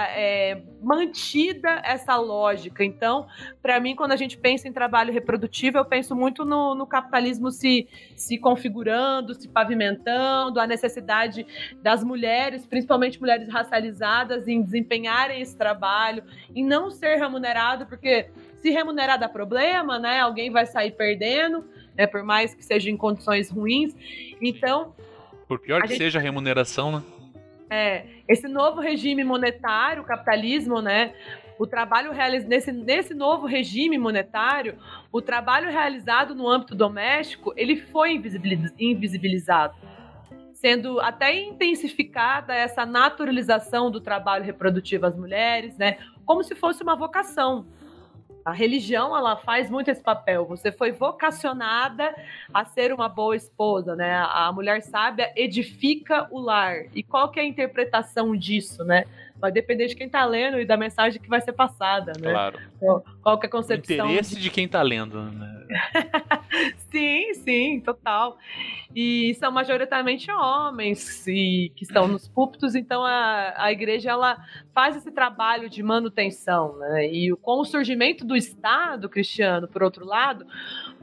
é, mantida essa lógica. Então, para mim, quando a gente pensa em trabalho reprodutivo, eu penso muito no, no capitalismo se, se configurando, se pavimentando, a necessidade das mulheres, principalmente mulheres racializadas, em desempenharem esse trabalho, em não ser remunerado, porque se remunerar dá problema, né? Alguém vai sair perdendo, né? Por mais que seja em condições ruins. Então. Por pior que gente... seja a remuneração, né? É, esse novo regime monetário, capitalismo, né? O trabalho realizado nesse, nesse novo regime monetário, o trabalho realizado no âmbito doméstico, ele foi invisibilizado, sendo até intensificada essa naturalização do trabalho reprodutivo às mulheres, né? Como se fosse uma vocação. A religião, ela faz muito esse papel. Você foi vocacionada a ser uma boa esposa, né? A mulher sábia edifica o lar. E qual que é a interpretação disso, né? Vai depender de quem está lendo e da mensagem que vai ser passada, né? Claro. Qual, qual que é a concepção? O interesse de, de quem está lendo, né? [laughs] sim, sim, total. E são majoritariamente homens e, que estão nos púlpitos, então a, a igreja ela faz esse trabalho de manutenção, né? E com o surgimento do Estado cristiano, por outro lado,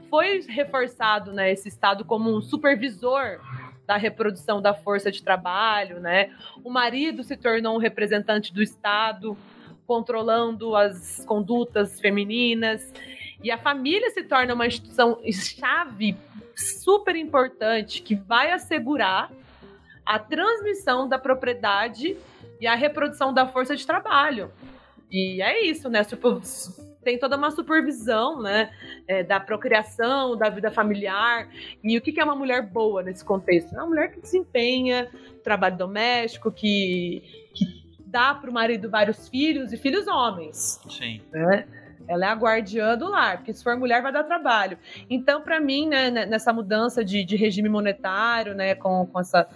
foi reforçado né, esse Estado como um supervisor da reprodução da força de trabalho, né? O marido se tornou um representante do Estado, controlando as condutas femininas, e a família se torna uma instituição chave super importante que vai assegurar a transmissão da propriedade e a reprodução da força de trabalho. E é isso, né? Tem toda uma supervisão, né, é, da procriação, da vida familiar. E o que é uma mulher boa nesse contexto? É uma mulher que desempenha trabalho doméstico, que, que dá para o marido vários filhos e filhos homens. Sim. Né? Ela é a guardiã do lar, porque se for mulher vai dar trabalho. Então, para mim, né, nessa mudança de, de regime monetário, né, com, com essa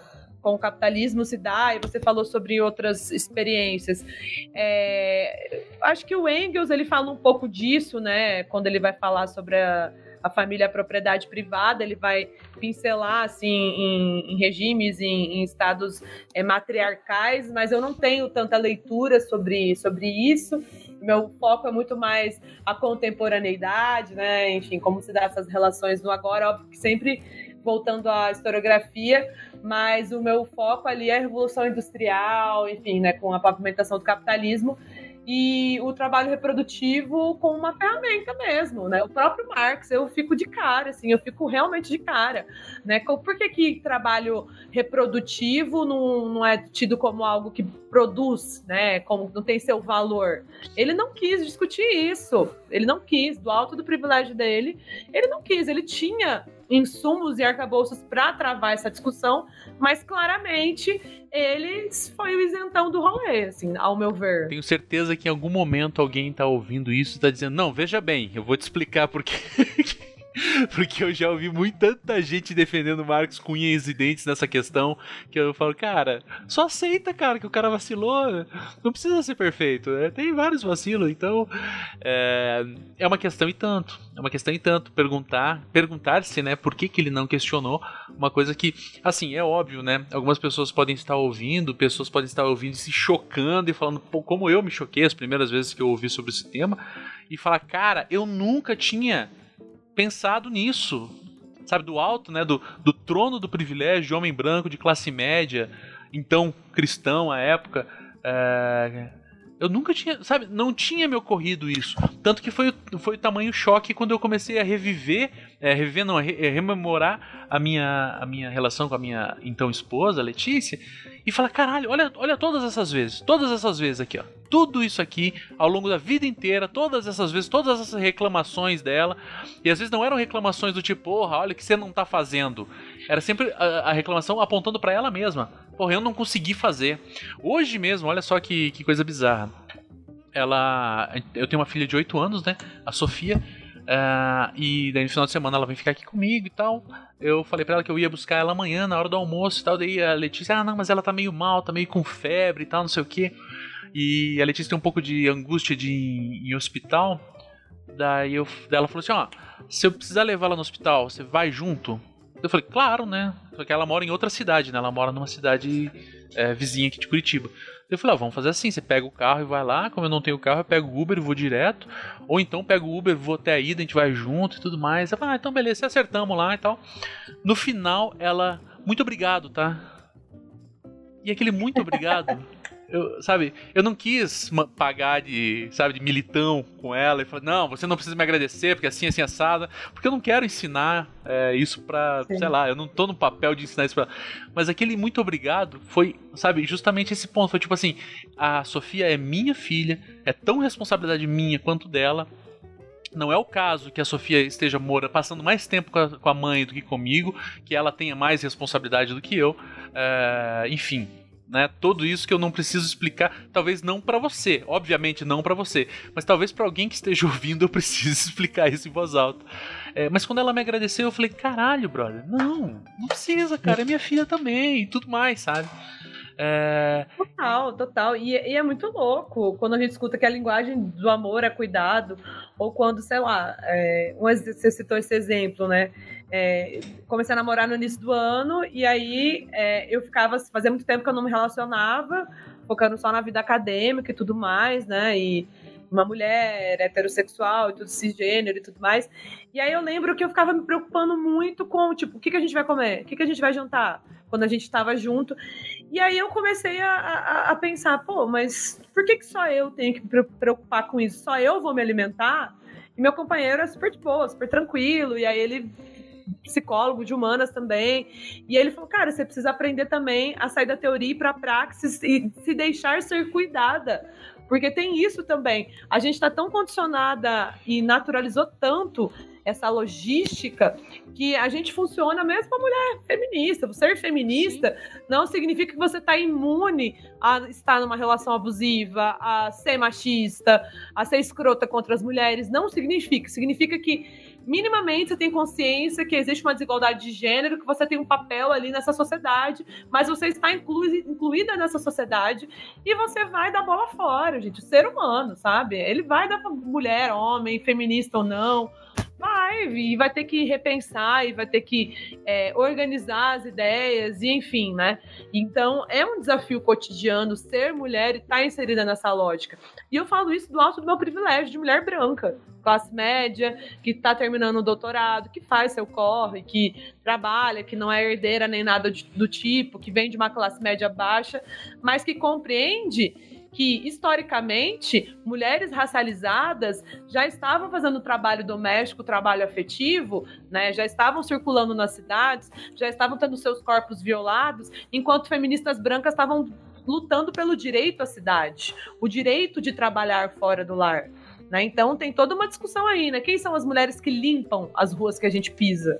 com o capitalismo se dá, e você falou sobre outras experiências. É, acho que o Engels ele fala um pouco disso, né? Quando ele vai falar sobre a, a família a propriedade privada, ele vai pincelar assim em, em regimes, em, em estados é, matriarcais, mas eu não tenho tanta leitura sobre, sobre isso. Meu foco é muito mais a contemporaneidade, né? Enfim, como se dá essas relações no agora, óbvio que sempre voltando à historiografia, mas o meu foco ali é a Revolução Industrial, enfim, né, com a pavimentação do capitalismo e o trabalho reprodutivo com uma ferramenta mesmo, né? O próprio Marx, eu fico de cara, assim, eu fico realmente de cara, né? Por que, que trabalho reprodutivo não, não é tido como algo que produz, né? Como não tem seu valor? Ele não quis discutir isso, ele não quis, do alto do privilégio dele, ele não quis, ele tinha insumos e arcabouços para travar essa discussão, mas claramente ele foi o isentão do rolê, assim, ao meu ver. Tenho certeza que em algum momento alguém está ouvindo isso e está dizendo: não, veja bem, eu vou te explicar porque. [laughs] [laughs] Porque eu já ouvi muita gente defendendo Marcos com unhas e dentes nessa questão. Que eu falo, cara, só aceita, cara, que o cara vacilou. Não precisa ser perfeito. Né? Tem vários vacilos. Então, é, é uma questão e tanto. É uma questão e tanto. Perguntar, perguntar-se, né, por que, que ele não questionou uma coisa que, assim, é óbvio, né? Algumas pessoas podem estar ouvindo, pessoas podem estar ouvindo e se chocando e falando, pô, como eu me choquei as primeiras vezes que eu ouvi sobre esse tema. E falar, cara, eu nunca tinha pensado nisso, sabe, do alto, né, do, do trono do privilégio de homem branco de classe média, então cristão à época. É, eu nunca tinha, sabe, não tinha me ocorrido isso. Tanto que foi, foi o tamanho choque quando eu comecei a reviver, é, reviver, não, re, rememorar a minha, a minha relação com a minha então esposa, Letícia, e falar: caralho, olha, olha todas essas vezes, todas essas vezes aqui, ó. Tudo isso aqui ao longo da vida inteira, todas essas vezes, todas essas reclamações dela. E às vezes não eram reclamações do tipo, porra, olha o que você não tá fazendo. Era sempre a, a reclamação apontando para ela mesma. Porra, eu não consegui fazer. Hoje mesmo, olha só que, que coisa bizarra. Ela. Eu tenho uma filha de 8 anos, né? A Sofia. Uh, e daí no final de semana ela vem ficar aqui comigo e tal. Eu falei para ela que eu ia buscar ela amanhã na hora do almoço e tal. Daí a Letícia, ah, não, mas ela tá meio mal, tá meio com febre e tal, não sei o que. E a Letícia tem um pouco de angústia de ir em hospital. Daí, eu, daí ela falou assim: ó, se eu precisar levar ela no hospital, você vai junto? Eu falei, claro, né? Só que ela mora em outra cidade, né? Ela mora numa cidade é, vizinha aqui de Curitiba. Eu falei, ah, vamos fazer assim, você pega o carro e vai lá, como eu não tenho carro, eu pego o Uber e vou direto. Ou então pego o Uber, vou até a ida, a gente vai junto e tudo mais. Falei, ah, então beleza, acertamos lá e tal. No final, ela, muito obrigado, tá? E aquele muito obrigado eu, sabe, eu não quis pagar de, sabe, de militão com ela e falar, não, você não precisa me agradecer porque assim, assim, assada, porque eu não quero ensinar é, isso pra, Sim. sei lá, eu não tô no papel de ensinar isso pra. Mas aquele muito obrigado foi, sabe, justamente esse ponto. Foi tipo assim: a Sofia é minha filha, é tão responsabilidade minha quanto dela. Não é o caso que a Sofia esteja mora passando mais tempo com a, com a mãe do que comigo, que ela tenha mais responsabilidade do que eu. É, enfim, né? Tudo isso que eu não preciso explicar, talvez não para você, obviamente não para você, mas talvez para alguém que esteja [laughs] ouvindo eu precise explicar isso em voz alta. É, mas quando ela me agradeceu, eu falei: caralho, brother, não, não precisa, cara, é minha filha também e tudo mais, sabe? É... Total, total. E, e, é muito louco quando a gente escuta que a linguagem do amor é cuidado, ou quando, sei lá, é, você citou esse exemplo, né? É, comecei a namorar no início do ano, e aí é, eu ficava, fazia muito tempo que eu não me relacionava, focando só na vida acadêmica e tudo mais, né? E uma mulher heterossexual e tudo cisgênero e tudo mais. E aí eu lembro que eu ficava me preocupando muito com, tipo, o que, que a gente vai comer? O que, que a gente vai jantar? Quando a gente estava junto. E aí eu comecei a, a, a, pensar, pô, mas por que, que só eu tenho que me preocupar com isso? Só eu vou me alimentar? E meu companheiro é super de boa, super tranquilo. E aí ele psicólogo de humanas também. E ele falou: cara, você precisa aprender também a sair da teoria para a praxis e se deixar ser cuidada. Porque tem isso também. A gente está tão condicionada e naturalizou tanto essa logística que a gente funciona mesmo a mulher feminista. Ser feminista Sim. não significa que você está imune a estar numa relação abusiva, a ser machista, a ser escrota contra as mulheres. Não significa. Significa que minimamente você tem consciência que existe uma desigualdade de gênero, que você tem um papel ali nessa sociedade, mas você está inclu incluída nessa sociedade e você vai dar bola fora, gente. O ser humano, sabe? Ele vai dar mulher, homem, feminista ou não. Vai, e vai ter que repensar, e vai ter que é, organizar as ideias, e enfim, né? Então, é um desafio cotidiano ser mulher e estar tá inserida nessa lógica. E eu falo isso do alto do meu privilégio de mulher branca, classe média, que está terminando o doutorado, que faz seu corre, que trabalha, que não é herdeira nem nada do tipo, que vem de uma classe média baixa, mas que compreende que, historicamente, mulheres racializadas já estavam fazendo trabalho doméstico, trabalho afetivo, né, já estavam circulando nas cidades, já estavam tendo seus corpos violados, enquanto feministas brancas estavam lutando pelo direito à cidade, o direito de trabalhar fora do lar. Né? Então tem toda uma discussão aí, né? Quem são as mulheres que limpam as ruas que a gente pisa?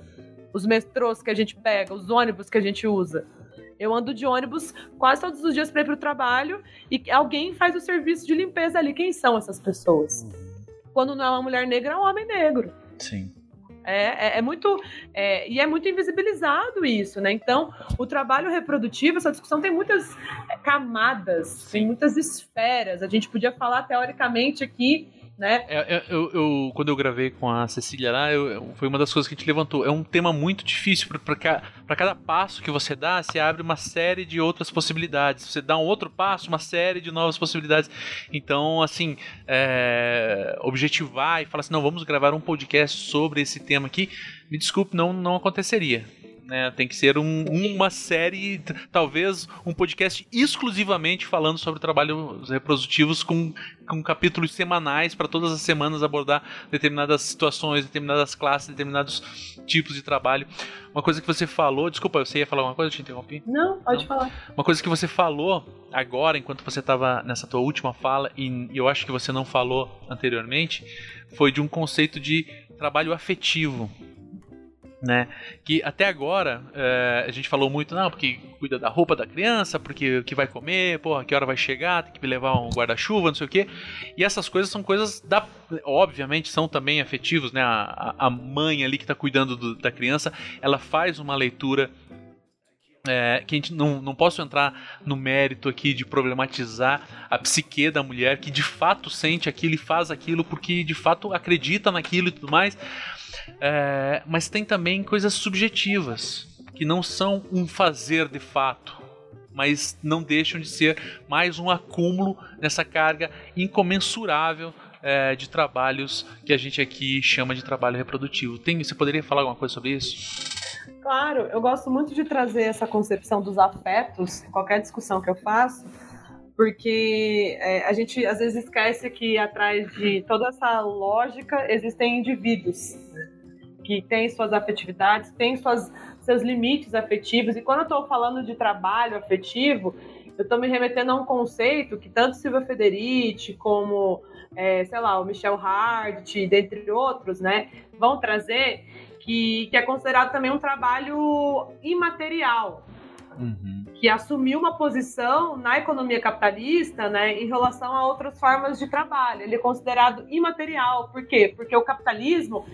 Os metrôs que a gente pega, os ônibus que a gente usa? Eu ando de ônibus quase todos os dias para ir para o trabalho e alguém faz o serviço de limpeza ali. Quem são essas pessoas? Quando não é uma mulher negra, é um homem negro. Sim. É, é, é muito é, e é muito invisibilizado isso, né? Então, o trabalho reprodutivo, essa discussão tem muitas camadas, tem muitas esferas. A gente podia falar teoricamente aqui né? É, é, eu, eu, quando eu gravei com a Cecília lá, eu, foi uma das coisas que a gente levantou. É um tema muito difícil, para cada passo que você dá, você abre uma série de outras possibilidades. Você dá um outro passo, uma série de novas possibilidades. Então, assim, é, objetivar e falar assim, não, vamos gravar um podcast sobre esse tema aqui, me desculpe, não, não aconteceria né? Tem que ser um, uma série, talvez um podcast exclusivamente falando sobre trabalhos reprodutivos com, com capítulos semanais para todas as semanas abordar determinadas situações, determinadas classes, determinados tipos de trabalho. Uma coisa que você falou, desculpa, você ia falar uma coisa, eu te interrompi? Não, pode Não? falar. Uma coisa que você falou agora, enquanto você estava nessa tua última fala, e eu acho que você não falou anteriormente, foi de um conceito de trabalho afetivo né? Que até agora é, a gente falou muito, não, porque cuida da roupa da criança, porque o que vai comer, porra, que hora vai chegar, tem que levar um guarda-chuva, não sei o quê. E essas coisas são coisas da. Obviamente são também afetivos, né? A, a mãe ali que está cuidando do, da criança, ela faz uma leitura é, que a gente não, não posso entrar no mérito aqui de problematizar a psique da mulher que de fato sente aquilo e faz aquilo porque de fato acredita naquilo e tudo mais. É, mas tem também coisas subjetivas que não são um fazer de fato, mas não deixam de ser mais um acúmulo nessa carga incomensurável é, de trabalhos que a gente aqui chama de trabalho reprodutivo. Tem, você poderia falar alguma coisa sobre isso? Claro, eu gosto muito de trazer essa concepção dos afetos em qualquer discussão que eu faço, porque é, a gente às vezes esquece que atrás de toda essa lógica existem indivíduos que têm suas afetividades, têm suas, seus limites afetivos, e quando eu estou falando de trabalho afetivo, eu estou me remetendo a um conceito que tanto Silvia Federici como, é, sei lá, o Michel Hart, dentre outros, né, vão trazer, que, que é considerado também um trabalho imaterial, uhum. que assumiu uma posição na economia capitalista né, em relação a outras formas de trabalho. Ele é considerado imaterial. Por quê? Porque o capitalismo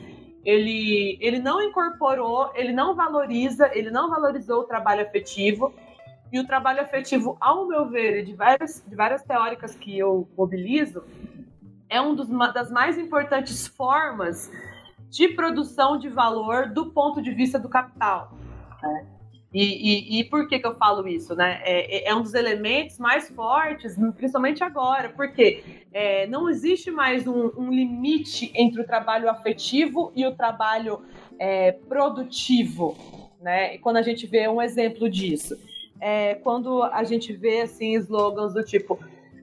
ele, ele não incorporou, ele não valoriza, ele não valorizou o trabalho afetivo. E o trabalho afetivo, ao meu ver, de várias, de várias teóricas que eu mobilizo, é um dos, uma das mais importantes formas de produção de valor do ponto de vista do capital. Né? E, e, e, por que, que eu falo isso? Né? É, é, é um dos elementos mais fortes, principalmente agora, porque é, não existe mais um, um, limite entre o trabalho afetivo e o trabalho é, produtivo. Né? E quando a gente vê um exemplo disso, é, quando a gente vê assim slogans do tipo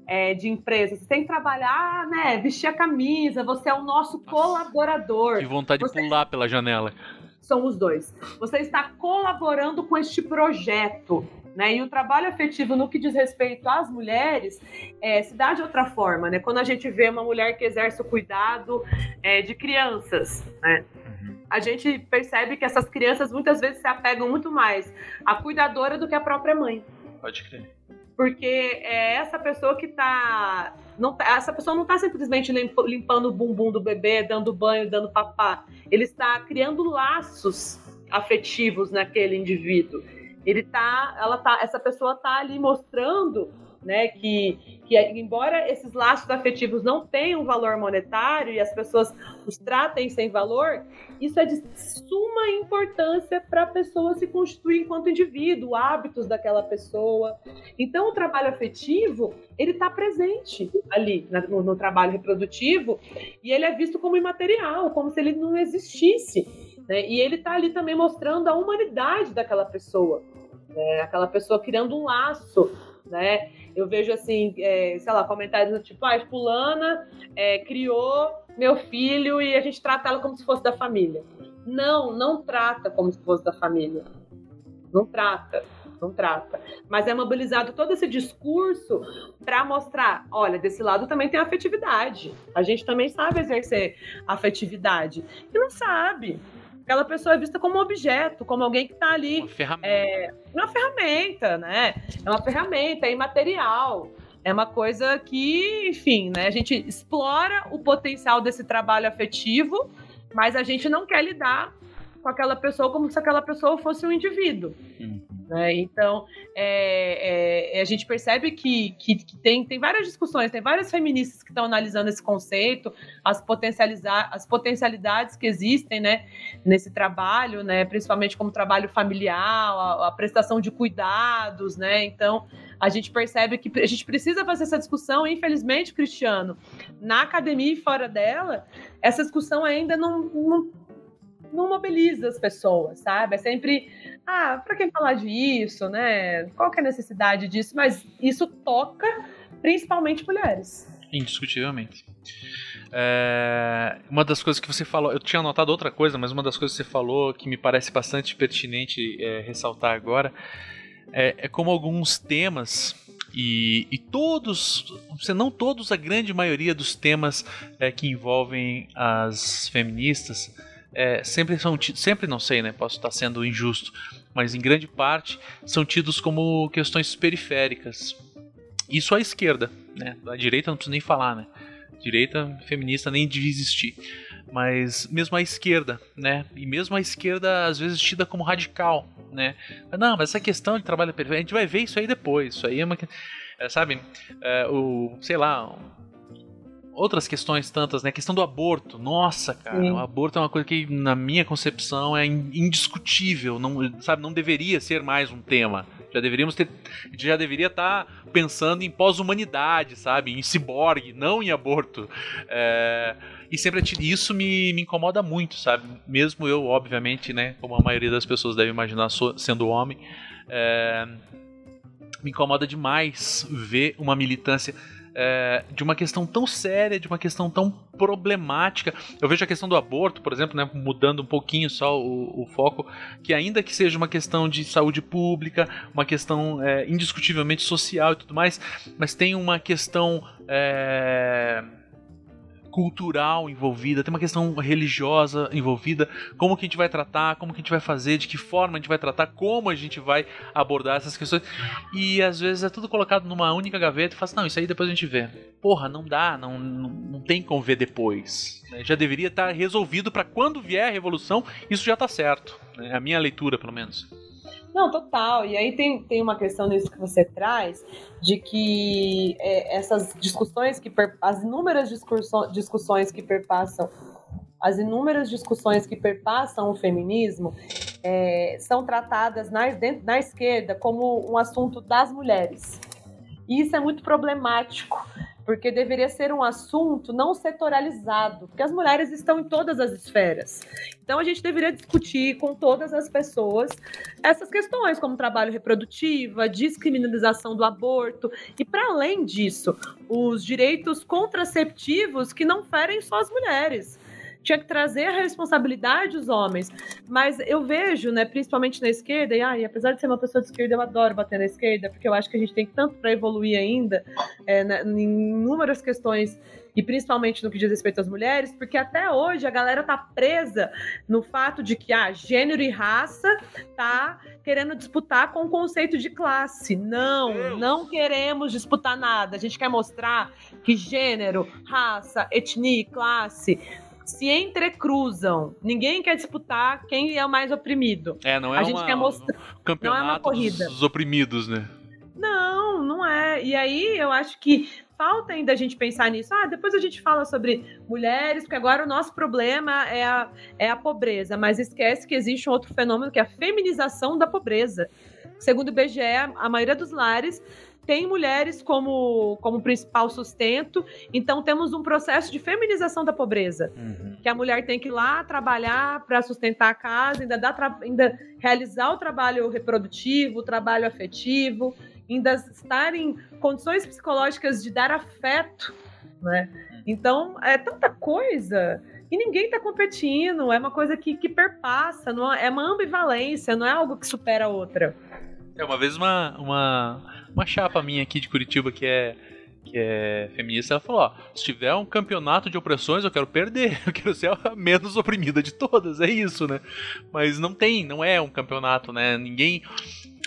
é, de empresas. Você tem que trabalhar, né? Vestir a camisa, você é o nosso Nossa, colaborador. Que vontade você... de pular pela janela. São os dois. Você está colaborando com este projeto. Né? E o trabalho afetivo no que diz respeito às mulheres é, se dá de outra forma, né? Quando a gente vê uma mulher que exerce o cuidado é, de crianças, né? A gente percebe que essas crianças muitas vezes se apegam muito mais à cuidadora do que à própria mãe. Pode crer porque é essa pessoa que está não, tá, essa pessoa não está simplesmente limpando o bumbum do bebê, dando banho, dando papá. Ele está criando laços afetivos naquele indivíduo. Ele tá, ela tá, essa pessoa está ali mostrando né? Que, que embora esses laços afetivos não tenham valor monetário e as pessoas os tratem sem valor, isso é de suma importância para a pessoa se constituir enquanto indivíduo, hábitos daquela pessoa. Então, o trabalho afetivo ele está presente ali no, no trabalho reprodutivo e ele é visto como imaterial, como se ele não existisse. Né? E ele está ali também mostrando a humanidade daquela pessoa. Né? Aquela pessoa criando um laço né? Eu vejo assim, é, sei lá, comentários do tipo, ah, fulana é, criou meu filho e a gente trata ela como se fosse da família. Não, não trata como se fosse da família. Não trata, não trata. Mas é mobilizado todo esse discurso para mostrar, olha, desse lado também tem afetividade. A gente também sabe exercer afetividade. E não sabe aquela pessoa é vista como um objeto, como alguém que está ali. Uma ferramenta. É, uma ferramenta, né? É uma ferramenta, é imaterial. É uma coisa que, enfim, né? A gente explora o potencial desse trabalho afetivo, mas a gente não quer lidar com aquela pessoa como se aquela pessoa fosse um indivíduo. Hum. Né? Então, é, é, a gente percebe que, que, que, tem, tem várias discussões, tem várias feministas que estão analisando esse conceito, as, potencializar, as potencialidades que existem né, nesse trabalho, né, principalmente como trabalho familiar, a, a prestação de cuidados. Né? Então, a gente percebe que a gente precisa fazer essa discussão, infelizmente, Cristiano, na academia e fora dela, essa discussão ainda não, não não mobiliza as pessoas, sabe? É sempre, ah, para que falar disso, né? Qual que é a necessidade disso? Mas isso toca principalmente mulheres. Indiscutivelmente. É, uma das coisas que você falou, eu tinha anotado outra coisa, mas uma das coisas que você falou que me parece bastante pertinente é, ressaltar agora é, é, como alguns temas e, e, todos, se não todos, a grande maioria dos temas é, que envolvem as feministas é, sempre são sempre não sei, né? Posso estar sendo injusto, mas em grande parte são tidos como questões periféricas. Isso à esquerda, né? A direita não preciso nem falar, né? Direita feminista nem devia existir. Mas mesmo a esquerda, né? E mesmo a esquerda às vezes tida como radical, né? Não, mas essa questão de trabalho perfeito, a gente vai ver isso aí depois. Isso aí é uma. É, sabe? É, o. Sei lá. Outras questões tantas, né? A questão do aborto. Nossa, cara, Sim. o aborto é uma coisa que, na minha concepção, é indiscutível. Não, sabe, não deveria ser mais um tema. Já deveríamos ter. Já deveria estar tá pensando em pós-humanidade, sabe? Em ciborgue, não em aborto. É, e sempre isso me, me incomoda muito, sabe? Mesmo eu, obviamente, né? Como a maioria das pessoas deve imaginar, sendo homem. É, me incomoda demais ver uma militância é, de uma questão tão séria, de uma questão tão problemática. Eu vejo a questão do aborto, por exemplo, né, mudando um pouquinho só o, o, foco, que ainda que seja uma questão de saúde pública, uma questão é, indiscutivelmente social e tudo mais, mas tem uma questão. É, cultural envolvida, tem uma questão religiosa envolvida, como que a gente vai tratar, como que a gente vai fazer, de que forma a gente vai tratar, como a gente vai abordar essas questões. E às vezes é tudo colocado numa única gaveta e fala assim, não, isso aí depois a gente vê. Porra, não dá, não, não, não tem como ver depois. Né? Já deveria estar resolvido para quando vier a revolução, isso já está certo. É a minha leitura, pelo menos. Não, total. E aí tem, tem uma questão nisso que você traz, de que é, essas discussões, que as inúmeras discussões que perpassam as inúmeras discussões que perpassam o feminismo é, são tratadas na, dentro, na esquerda como um assunto das mulheres. E isso é muito problemático, porque deveria ser um assunto não setoralizado, porque as mulheres estão em todas as esferas. Então a gente deveria discutir com todas as pessoas essas questões, como trabalho reprodutivo, a descriminalização do aborto e para além disso, os direitos contraceptivos que não ferem só as mulheres tinha que trazer a responsabilidade dos homens. Mas eu vejo, né, principalmente na esquerda, e ai, apesar de ser uma pessoa de esquerda, eu adoro bater na esquerda, porque eu acho que a gente tem tanto para evoluir ainda é, né, em inúmeras questões e principalmente no que diz respeito às mulheres, porque até hoje a galera tá presa no fato de que ah, gênero e raça tá querendo disputar com o conceito de classe. Não, não queremos disputar nada. A gente quer mostrar que gênero, raça, etnia e classe se entrecruzam. Ninguém quer disputar quem é o mais oprimido. É, não é a gente uma, quer mostrar. Um campeonato não é uma corrida. dos oprimidos, né? Não, não é. E aí eu acho que falta ainda a gente pensar nisso. Ah, depois a gente fala sobre mulheres, porque agora o nosso problema é a, é a pobreza. Mas esquece que existe um outro fenômeno que é a feminização da pobreza. Segundo o IBGE, a maioria dos lares tem mulheres como, como principal sustento, então temos um processo de feminização da pobreza, uhum. que a mulher tem que ir lá trabalhar para sustentar a casa, ainda, dá ainda realizar o trabalho reprodutivo, o trabalho afetivo, ainda estar em condições psicológicas de dar afeto, né? Então, é tanta coisa e ninguém está competindo, é uma coisa que, que perpassa, não é, é uma ambivalência, não é algo que supera a outra. É, uma vez uma, uma uma chapa minha aqui de Curitiba que é que é feminista, ela falou: ó, se tiver um campeonato de opressões, eu quero perder, [laughs] eu quero ser a menos oprimida de todas, é isso, né? Mas não tem, não é um campeonato, né? Ninguém,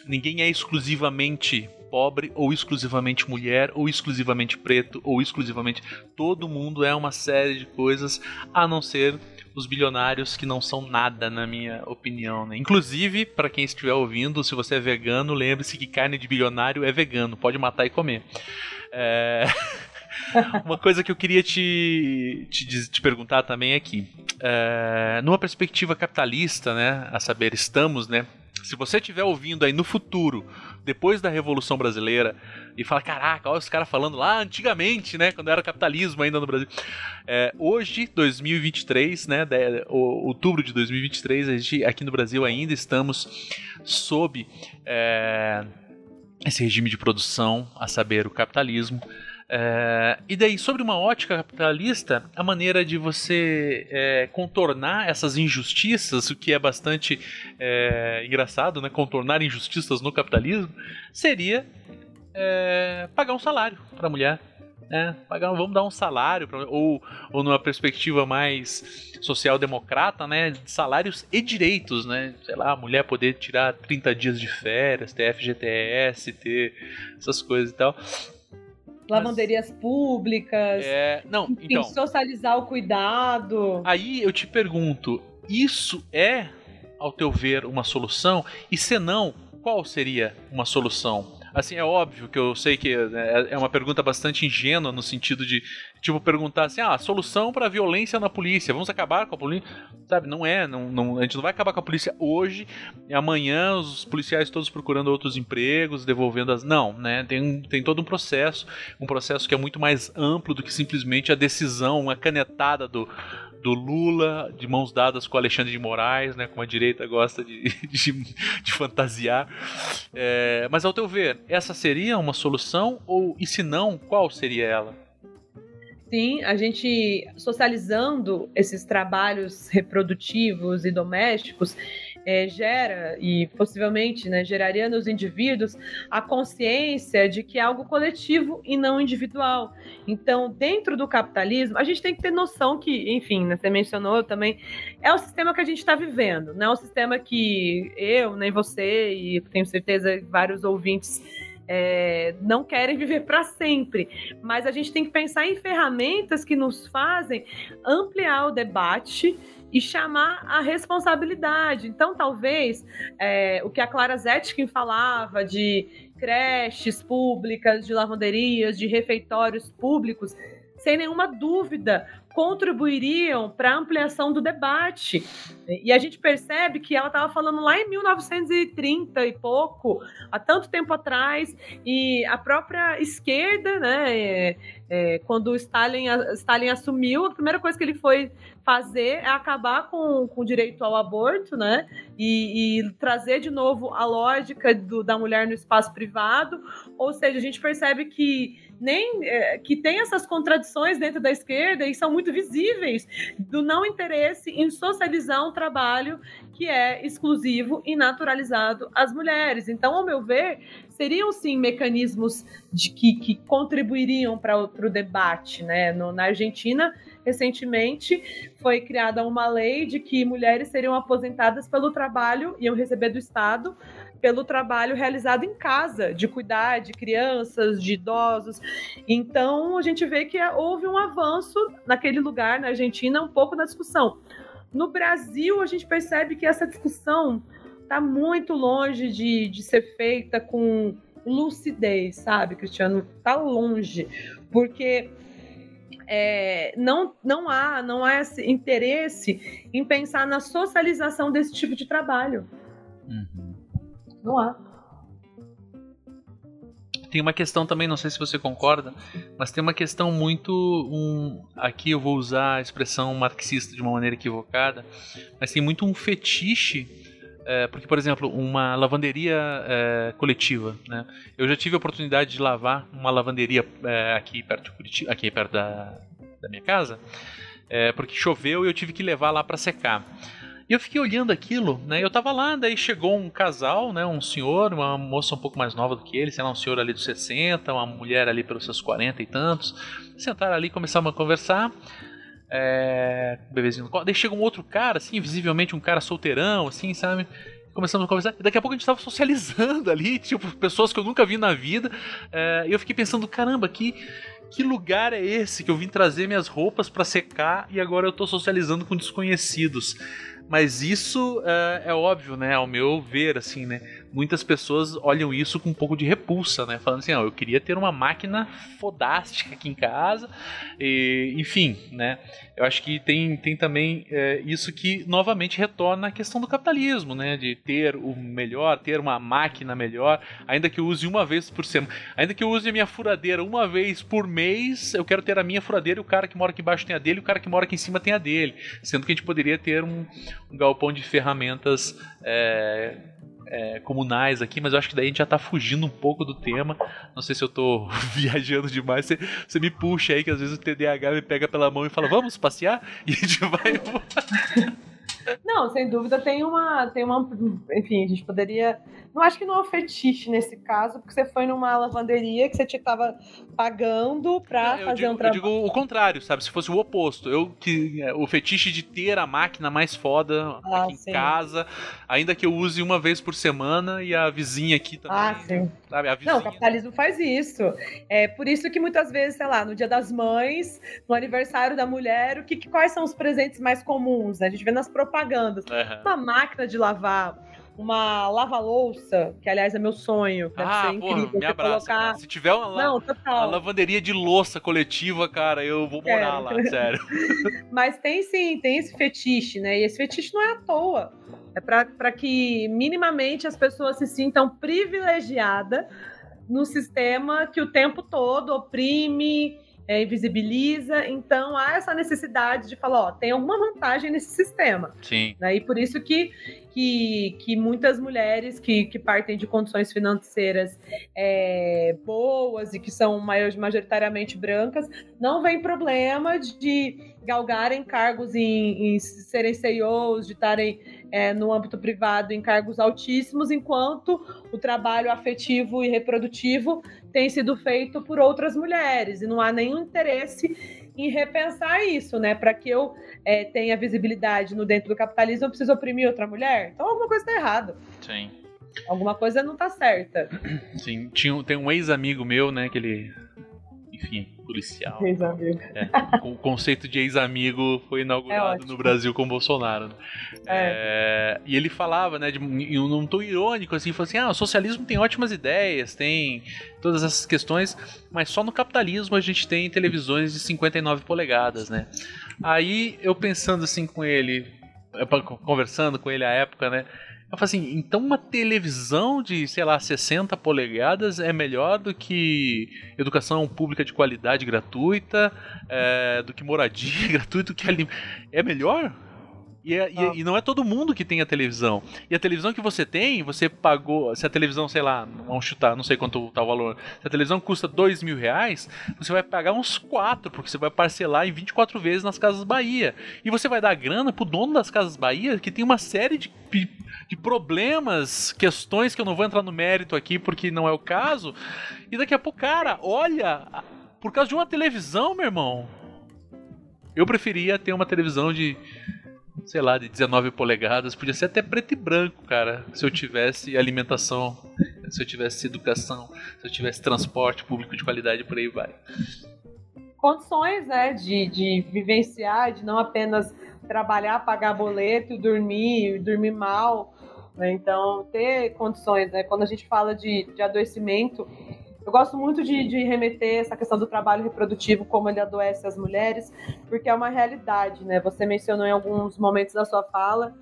ninguém é exclusivamente pobre ou exclusivamente mulher ou exclusivamente preto ou exclusivamente todo mundo é uma série de coisas a não ser os bilionários que não são nada, na minha opinião. Né? Inclusive, para quem estiver ouvindo, se você é vegano, lembre-se que carne de bilionário é vegano, pode matar e comer. É... [laughs] Uma coisa que eu queria te, te, te perguntar também aqui. É, numa perspectiva capitalista, né, a saber, estamos, né, se você estiver ouvindo aí no futuro, depois da Revolução Brasileira, e fala, caraca, olha os caras falando lá antigamente, né, quando era capitalismo ainda no Brasil. É, hoje, 2023, né, de, outubro de 2023, a gente, aqui no Brasil ainda estamos sob é, esse regime de produção, a saber, o capitalismo. É, e daí, sobre uma ótica capitalista, a maneira de você é, contornar essas injustiças, o que é bastante é, engraçado, né? Contornar injustiças no capitalismo, seria pagar um salário para a mulher. É, pagar, vamos dar um salário, pra, ou, ou numa perspectiva mais social-democrata, né? Salários e direitos, né? Sei lá, a mulher poder tirar 30 dias de férias, ter FGTS, ter essas coisas e tal lavanderias Mas, públicas. É, não, enfim, então. Socializar o cuidado. Aí eu te pergunto, isso é ao teu ver, uma solução? E se não, qual seria uma solução? Assim, é óbvio que eu sei que é, é uma pergunta bastante ingênua no sentido de, tipo, perguntar assim, ah, solução para violência na polícia, vamos acabar com a polícia? Sabe, não é, não, não, a gente não vai acabar com a polícia hoje e amanhã os policiais todos procurando outros empregos, devolvendo as... Não, né, tem, tem todo um processo, um processo que é muito mais amplo do que simplesmente a decisão, uma canetada do, do Lula de mãos dadas com Alexandre de Moraes, né, como a direita gosta de, [laughs] de, de fantasiar. É, mas ao teu ver, essa seria uma solução ou e se não, qual seria ela? Sim, a gente socializando esses trabalhos reprodutivos e domésticos, é, gera e possivelmente né, geraria nos indivíduos a consciência de que é algo coletivo e não individual. Então, dentro do capitalismo, a gente tem que ter noção que, enfim, né, você mencionou também, é o sistema que a gente está vivendo, não é o sistema que eu, nem você e tenho certeza vários ouvintes é, não querem viver para sempre. Mas a gente tem que pensar em ferramentas que nos fazem ampliar o debate e chamar a responsabilidade. Então, talvez é, o que a Clara Zetkin falava de creches públicas, de lavanderias, de refeitórios públicos, sem nenhuma dúvida, contribuiriam para a ampliação do debate. E a gente percebe que ela estava falando lá em 1930 e pouco, há tanto tempo atrás, e a própria esquerda, né, é, é, quando Stalin, Stalin assumiu, a primeira coisa que ele foi fazer é acabar com, com o direito ao aborto, né? E, e trazer de novo a lógica do, da mulher no espaço privado. Ou seja, a gente percebe que nem é, que tem essas contradições dentro da esquerda e são muito visíveis do não interesse em socializar um trabalho que é exclusivo e naturalizado às mulheres. Então, ao meu ver, seriam sim mecanismos de que, que contribuiriam para o debate, né? No, na Argentina recentemente foi criada uma lei de que mulheres seriam aposentadas pelo trabalho, iam receber do Estado, pelo trabalho realizado em casa, de cuidar de crianças, de idosos. Então, a gente vê que houve um avanço naquele lugar, na Argentina, um pouco na discussão. No Brasil, a gente percebe que essa discussão está muito longe de, de ser feita com lucidez, sabe, Cristiano? Está longe, porque é, não, não há não há esse interesse em pensar na socialização desse tipo de trabalho. Uhum. Não há. Tem uma questão também, não sei se você concorda, mas tem uma questão muito. Um, aqui eu vou usar a expressão marxista de uma maneira equivocada, mas tem muito um fetiche é, porque, por exemplo, uma lavanderia é, coletiva, né? Eu já tive a oportunidade de lavar uma lavanderia é, aqui perto Curitiba, aqui perto da, da minha casa, é, porque choveu e eu tive que levar lá para secar. E eu fiquei olhando aquilo, né? Eu tava lá, daí chegou um casal, né? Um senhor, uma moça um pouco mais nova do que ele, sei lá, um senhor ali dos 60, uma mulher ali pelos seus 40 e tantos. Sentaram ali, começaram a conversar é, bebezinho no colo. Daí chega um outro cara, assim, visivelmente um cara solteirão, assim, sabe? Começamos a conversar. E daqui a pouco a gente tava socializando ali, [laughs] tipo, pessoas que eu nunca vi na vida. É, e eu fiquei pensando, caramba, que, que lugar é esse que eu vim trazer minhas roupas para secar e agora eu tô socializando com desconhecidos? Mas isso é, é, óbvio, né? Ao meu ver, assim, né? Muitas pessoas olham isso com um pouco de repulsa, né? Falando assim, ó, eu queria ter uma máquina fodástica aqui em casa, e, enfim, né? Eu acho que tem, tem também é, isso que novamente retorna à questão do capitalismo, né? De ter o melhor, ter uma máquina melhor, ainda que eu use uma vez por semana, ainda que eu use a minha furadeira uma vez por mês, eu quero ter a minha furadeira e o cara que mora aqui embaixo tem a dele, e o cara que mora aqui em cima tem a dele, sendo que a gente poderia ter um um galpão de ferramentas é, é, comunais aqui, mas eu acho que daí a gente já tá fugindo um pouco do tema. Não sei se eu tô [laughs] viajando demais. Você, você me puxa aí, que às vezes o TDAH me pega pela mão e fala, vamos passear? [laughs] E a gente vai. Não, sem dúvida tem uma, tem uma. Enfim, a gente poderia. Não acho que não é um fetiche nesse caso, porque você foi numa lavanderia que você estava pagando para fazer digo, um trabalho. Eu digo o contrário, sabe? Se fosse o oposto. Eu que é, o fetiche de ter a máquina mais foda ah, aqui sim. em casa, ainda que eu use uma vez por semana e a vizinha aqui também. Ah, sim. Sabe? A. Não, o capitalismo faz isso. É por isso que muitas vezes, sei lá, no dia das mães, no aniversário da mulher, o que, quais são os presentes mais comuns? né? A gente vê nas propagandas. Aham. Uma máquina de lavar, uma lava-louça, que aliás é meu sonho. Deve Ah, ser porra, incrível me abraça. colocar. Se tiver uma, la- Não, uma lavanderia de louça coletiva, cara, eu vou morar Quero. lá, sério. [laughs] [laughs] Mas tem sim, tem esse fetiche, né? E esse fetiche não é à toa. É para que minimamente as pessoas se sintam privilegiadas no sistema que o tempo todo oprime, é, invisibiliza. Então há essa necessidade de falar, ó, tem alguma vantagem nesse sistema. Sim. Né? E por isso que, que, que muitas mulheres que, que partem de condições financeiras é, boas e que são majoritariamente brancas, não vem problema de galgarem cargos em, em serem CEOs, de estarem é, no âmbito privado em cargos altíssimos, enquanto o trabalho afetivo e reprodutivo tem sido feito por outras mulheres. E não há nenhum interesse em repensar isso, né? Para que eu é, tenha visibilidade no dentro do capitalismo, eu preciso oprimir outra mulher? Então alguma coisa está errada. Sim. Alguma coisa não está certa. Sim. Tinha, tem um ex-amigo meu, né, que ele. Enfim, policial. O conceito de ex-amigo foi É inaugurado ótimo. no Brasil com o Bolsonaro. né? É, e ele falava, né, de, em um tom irônico, assim, falou assim: ah, o socialismo tem ótimas ideias, tem todas essas questões, mas só no capitalismo a gente tem televisões de 59 polegadas, né? Aí eu pensando assim com ele, pa- conversando com ele à época, né? Eu falei assim, então uma televisão de, sei lá, 60 polegadas é melhor do que educação pública de qualidade gratuita, é, do que moradia [laughs] gratuita, do que ali... É melhor? E, é- e- Ah. e não é todo mundo que tem a televisão. E a televisão que você tem, você pagou. Se a televisão, sei lá, vamos chutar, não sei quanto tá o valor. Se a televisão custa dois mil reais, você vai pagar uns quatro, porque você vai parcelar em 24 vezes nas Casas Bahia. E você vai dar grana pro dono das Casas Bahia, que tem uma série de, de- problemas, questões que eu não vou entrar no mérito aqui porque não é o caso. E daqui a pouco, cara, olha, por causa de uma televisão, meu irmão. Eu preferia ter uma televisão de, sei lá, de 19 polegadas. Podia ser até preto e branco, cara. Se eu tivesse alimentação, se eu tivesse educação, se eu tivesse transporte público de qualidade, por aí vai. Condições, né, de, de vivenciar, de não apenas trabalhar, pagar boleto, dormir, dormir mal. Né? Então, ter condições, né? Quando a gente fala de, de adoecimento, eu gosto muito de, de remeter essa questão do trabalho reprodutivo, como ele adoece as mulheres, porque é uma realidade, né? Você mencionou em alguns momentos da sua fala,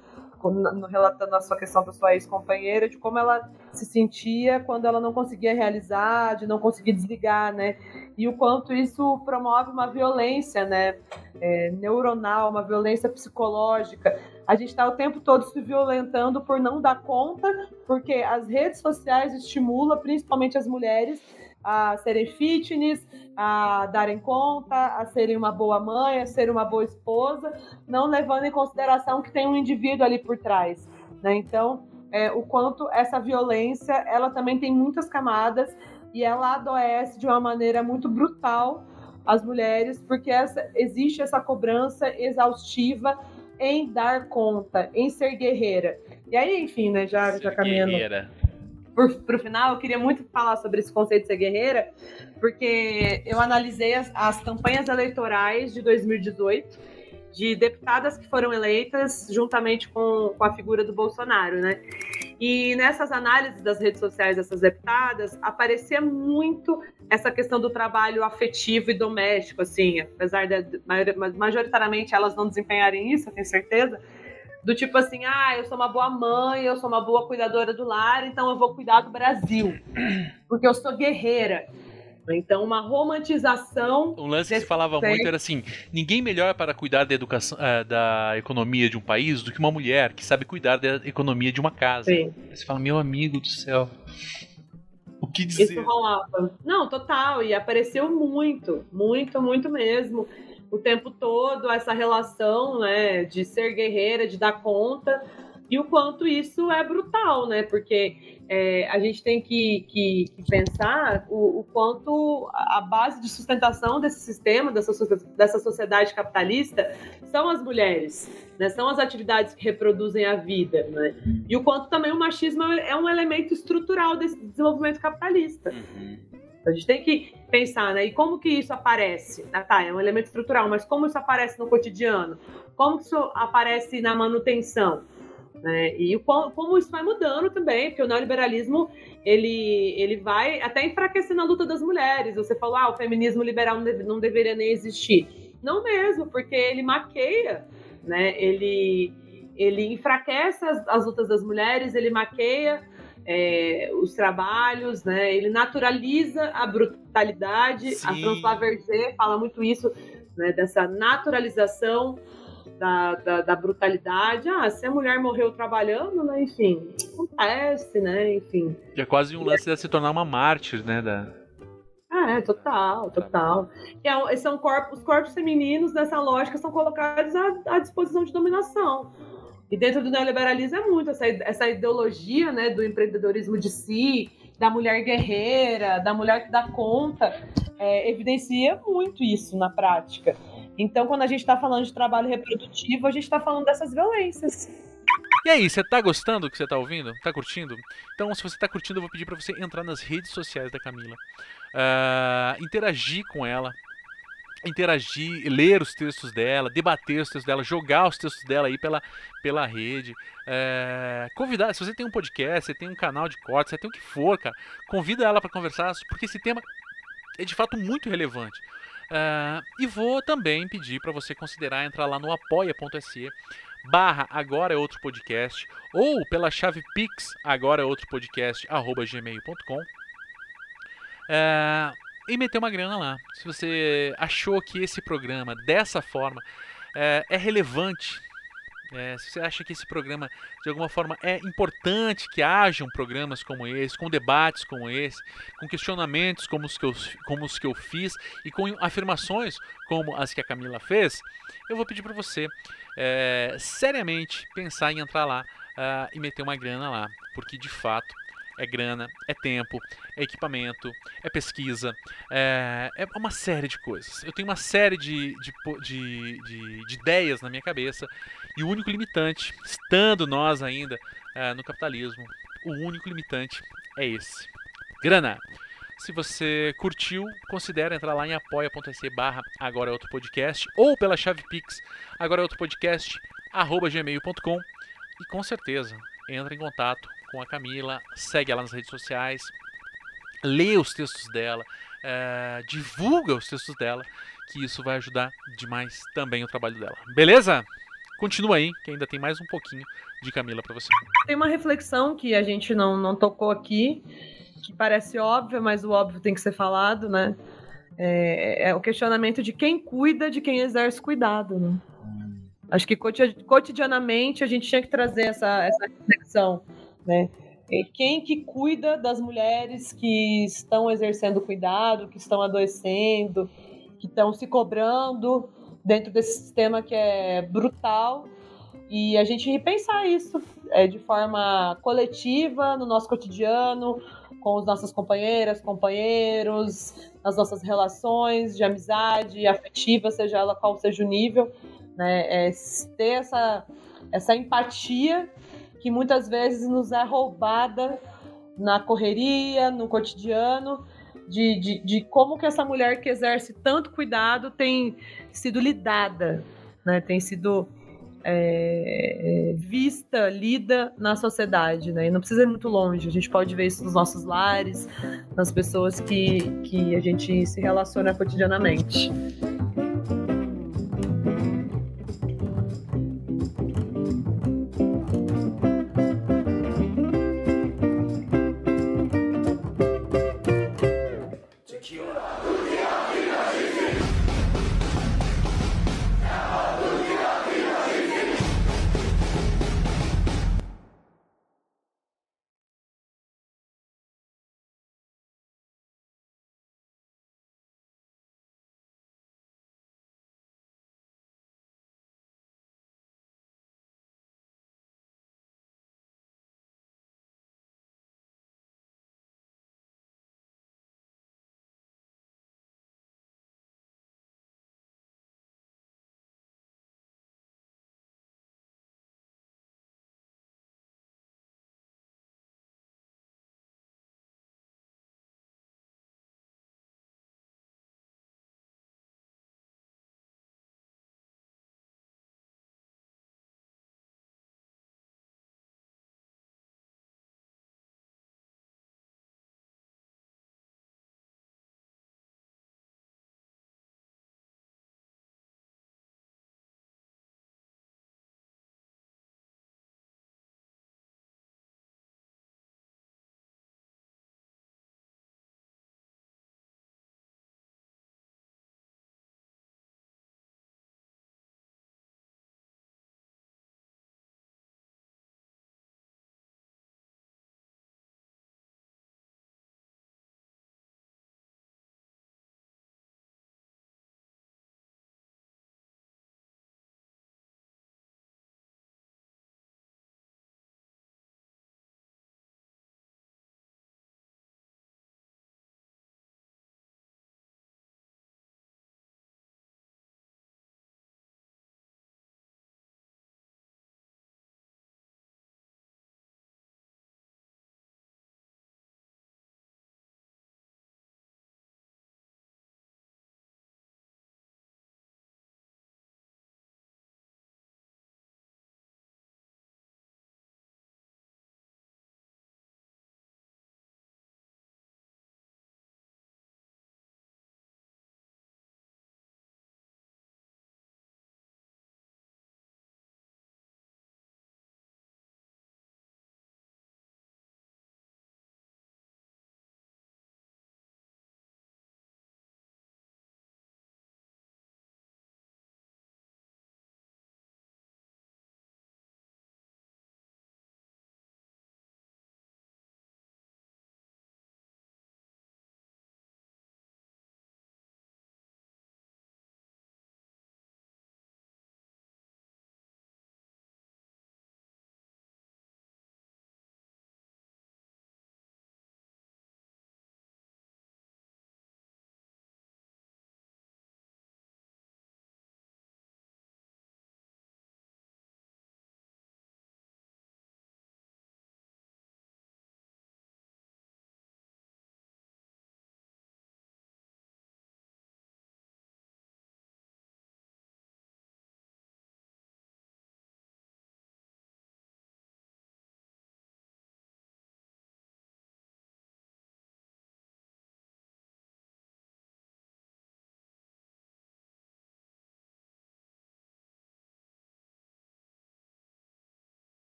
no- relatando a sua questão da sua ex-companheira, de como ela se sentia quando ela não conseguia realizar, de não conseguir desligar, né? E o quanto isso promove uma violência, né? É, neuronal, uma violência psicológica. A gente está o tempo todo se violentando por não dar conta, porque as redes sociais estimulam principalmente as mulheres a serem fitness, a darem conta, a serem uma boa mãe, a serem uma boa esposa, não levando em consideração que tem um indivíduo ali por trás. Né? Então, é, o quanto essa violência, ela também tem muitas camadas e ela adoece de uma maneira muito brutal as mulheres, porque essa, existe essa cobrança exaustiva em dar conta, em ser guerreira. E aí, enfim, né, já, já caminhando Guerreira. para o final, eu queria muito falar sobre esse conceito de ser guerreira, porque eu analisei as, as campanhas eleitorais de 2018 de deputadas que foram eleitas juntamente com, com a figura do Bolsonaro, né? E nessas análises das redes sociais dessas deputadas, aparecia muito essa questão do trabalho afetivo e doméstico, assim, apesar de majoritariamente elas não desempenharem isso, eu tenho certeza, do tipo assim, ah, eu sou uma boa mãe, eu sou uma boa cuidadora do lar, então eu vou cuidar do Brasil, porque eu sou guerreira. Então, uma romantização. Um lance que se falava muito era assim: ninguém melhor para cuidar da educação, eh, da economia de um país do que uma mulher que sabe cuidar da economia de uma casa. Sim, Você fala, meu amigo do céu. O que isso dizer? rolava. Não, total, e apareceu muito, muito, muito mesmo. O tempo todo, essa relação, né, de ser guerreira, de dar conta, e o quanto isso é brutal, né? Porque é, a gente tem que, que, que pensar o, o, quanto a base de sustentação desse sistema, dessa, dessa sociedade capitalista, são as mulheres, né? são as atividades que reproduzem a vida. Né? E o quanto também o machismo é um elemento estrutural desse desenvolvimento capitalista. Uhum. A gente tem que pensar, né? E como que isso aparece? Ah, tá, é um elemento estrutural, mas como isso aparece no cotidiano? Como que isso aparece na manutenção? Né? E o, como isso vai mudando também, porque o neoliberalismo ele, ele vai até enfraquecendo a luta das mulheres. Você falou, ah, o feminismo liberal não, deve, não deveria nem existir. Não mesmo, porque ele maqueia, né? ele, ele enfraquece as, as lutas das mulheres, ele maqueia é, os trabalhos, né? ele naturaliza a brutalidade. Sim. A François Verger fala muito isso, né? dessa naturalização da, da, da, brutalidade. Ah, se a mulher morreu trabalhando, né? Enfim, acontece, né? Enfim. É quase um lance de se tornar uma mártir, né? Da... É, total, total. E é, são corpos, os corpos femininos nessa lógica são colocados à, à, disposição de dominação. E dentro do neoliberalismo é muito essa, essa ideologia né, do empreendedorismo de si, da mulher guerreira, da mulher que dá conta, é, evidencia muito isso na prática. Então, quando a gente está falando de trabalho reprodutivo, a gente está falando dessas violências. E aí, você tá gostando do que você tá ouvindo? Tá curtindo? Então, se você tá curtindo, eu vou pedir para você entrar nas redes sociais da Camila, uh, interagir com ela, interagir, ler os textos dela, debater os textos dela, jogar os textos dela aí pela, pela rede. Uh, convidar, se você tem um podcast, você tem um canal de corte, você tem o que for, cara, convida ela para conversar, porque esse tema é de fato muito relevante. Uh, e vou também pedir para você considerar entrar lá no apoia.se barra agora é outro podcast ou pela chave pix agora é outro podcast arroba gmail.com uh, e meter uma grana lá. Se você achou que esse programa dessa forma uh, é relevante é, se você acha que esse programa de alguma forma é importante que hajam programas como esse, com debates como esse, com questionamentos como os que eu, como os que eu fiz e com afirmações como as que a Camila fez, eu vou pedir para você é, seriamente pensar em entrar lá uh, e meter uma grana lá, porque de fato é grana, é tempo, é equipamento, é pesquisa, é, é uma série de coisas. Eu tenho uma série de, de, de, de, de ideias na minha cabeça e o único limitante, estando nós ainda é, no capitalismo, o único limitante é esse: grana. Se você curtiu, considere entrar lá em apoia.se barra agora é outro podcast ou pela chave Pix agora é outro podcast arroba gmail.com e com certeza entra em contato com a Camila, segue ela nas redes sociais, lê os textos dela, é, divulga os textos dela, que isso vai ajudar demais também o trabalho dela. Beleza? Continua aí, que ainda tem mais um pouquinho de Camila para você. Tem uma reflexão que a gente não, não tocou aqui, que parece óbvia, mas o óbvio tem que ser falado, né? É, é o questionamento de quem cuida de quem exerce cuidado, né? Acho que cotidianamente a gente tinha que trazer essa, essa reflexão né? Quem que cuida das mulheres que estão exercendo cuidado, que estão adoecendo, que estão se cobrando dentro desse sistema que é brutal e a gente repensar isso é, de forma coletiva no nosso cotidiano, com as nossas companheiras, companheiros, nas nossas relações de amizade, afetiva, seja ela qual seja o nível, né? É ter essa, essa empatia que muitas vezes nos é roubada na correria, no cotidiano, de, de, de, como que essa mulher que exerce tanto cuidado tem sido lidada, né? tem sido é, vista, lida na sociedade. Né? E não precisa ir muito longe, a gente pode ver isso nos nossos lares, nas pessoas que, que a gente se relaciona cotidianamente.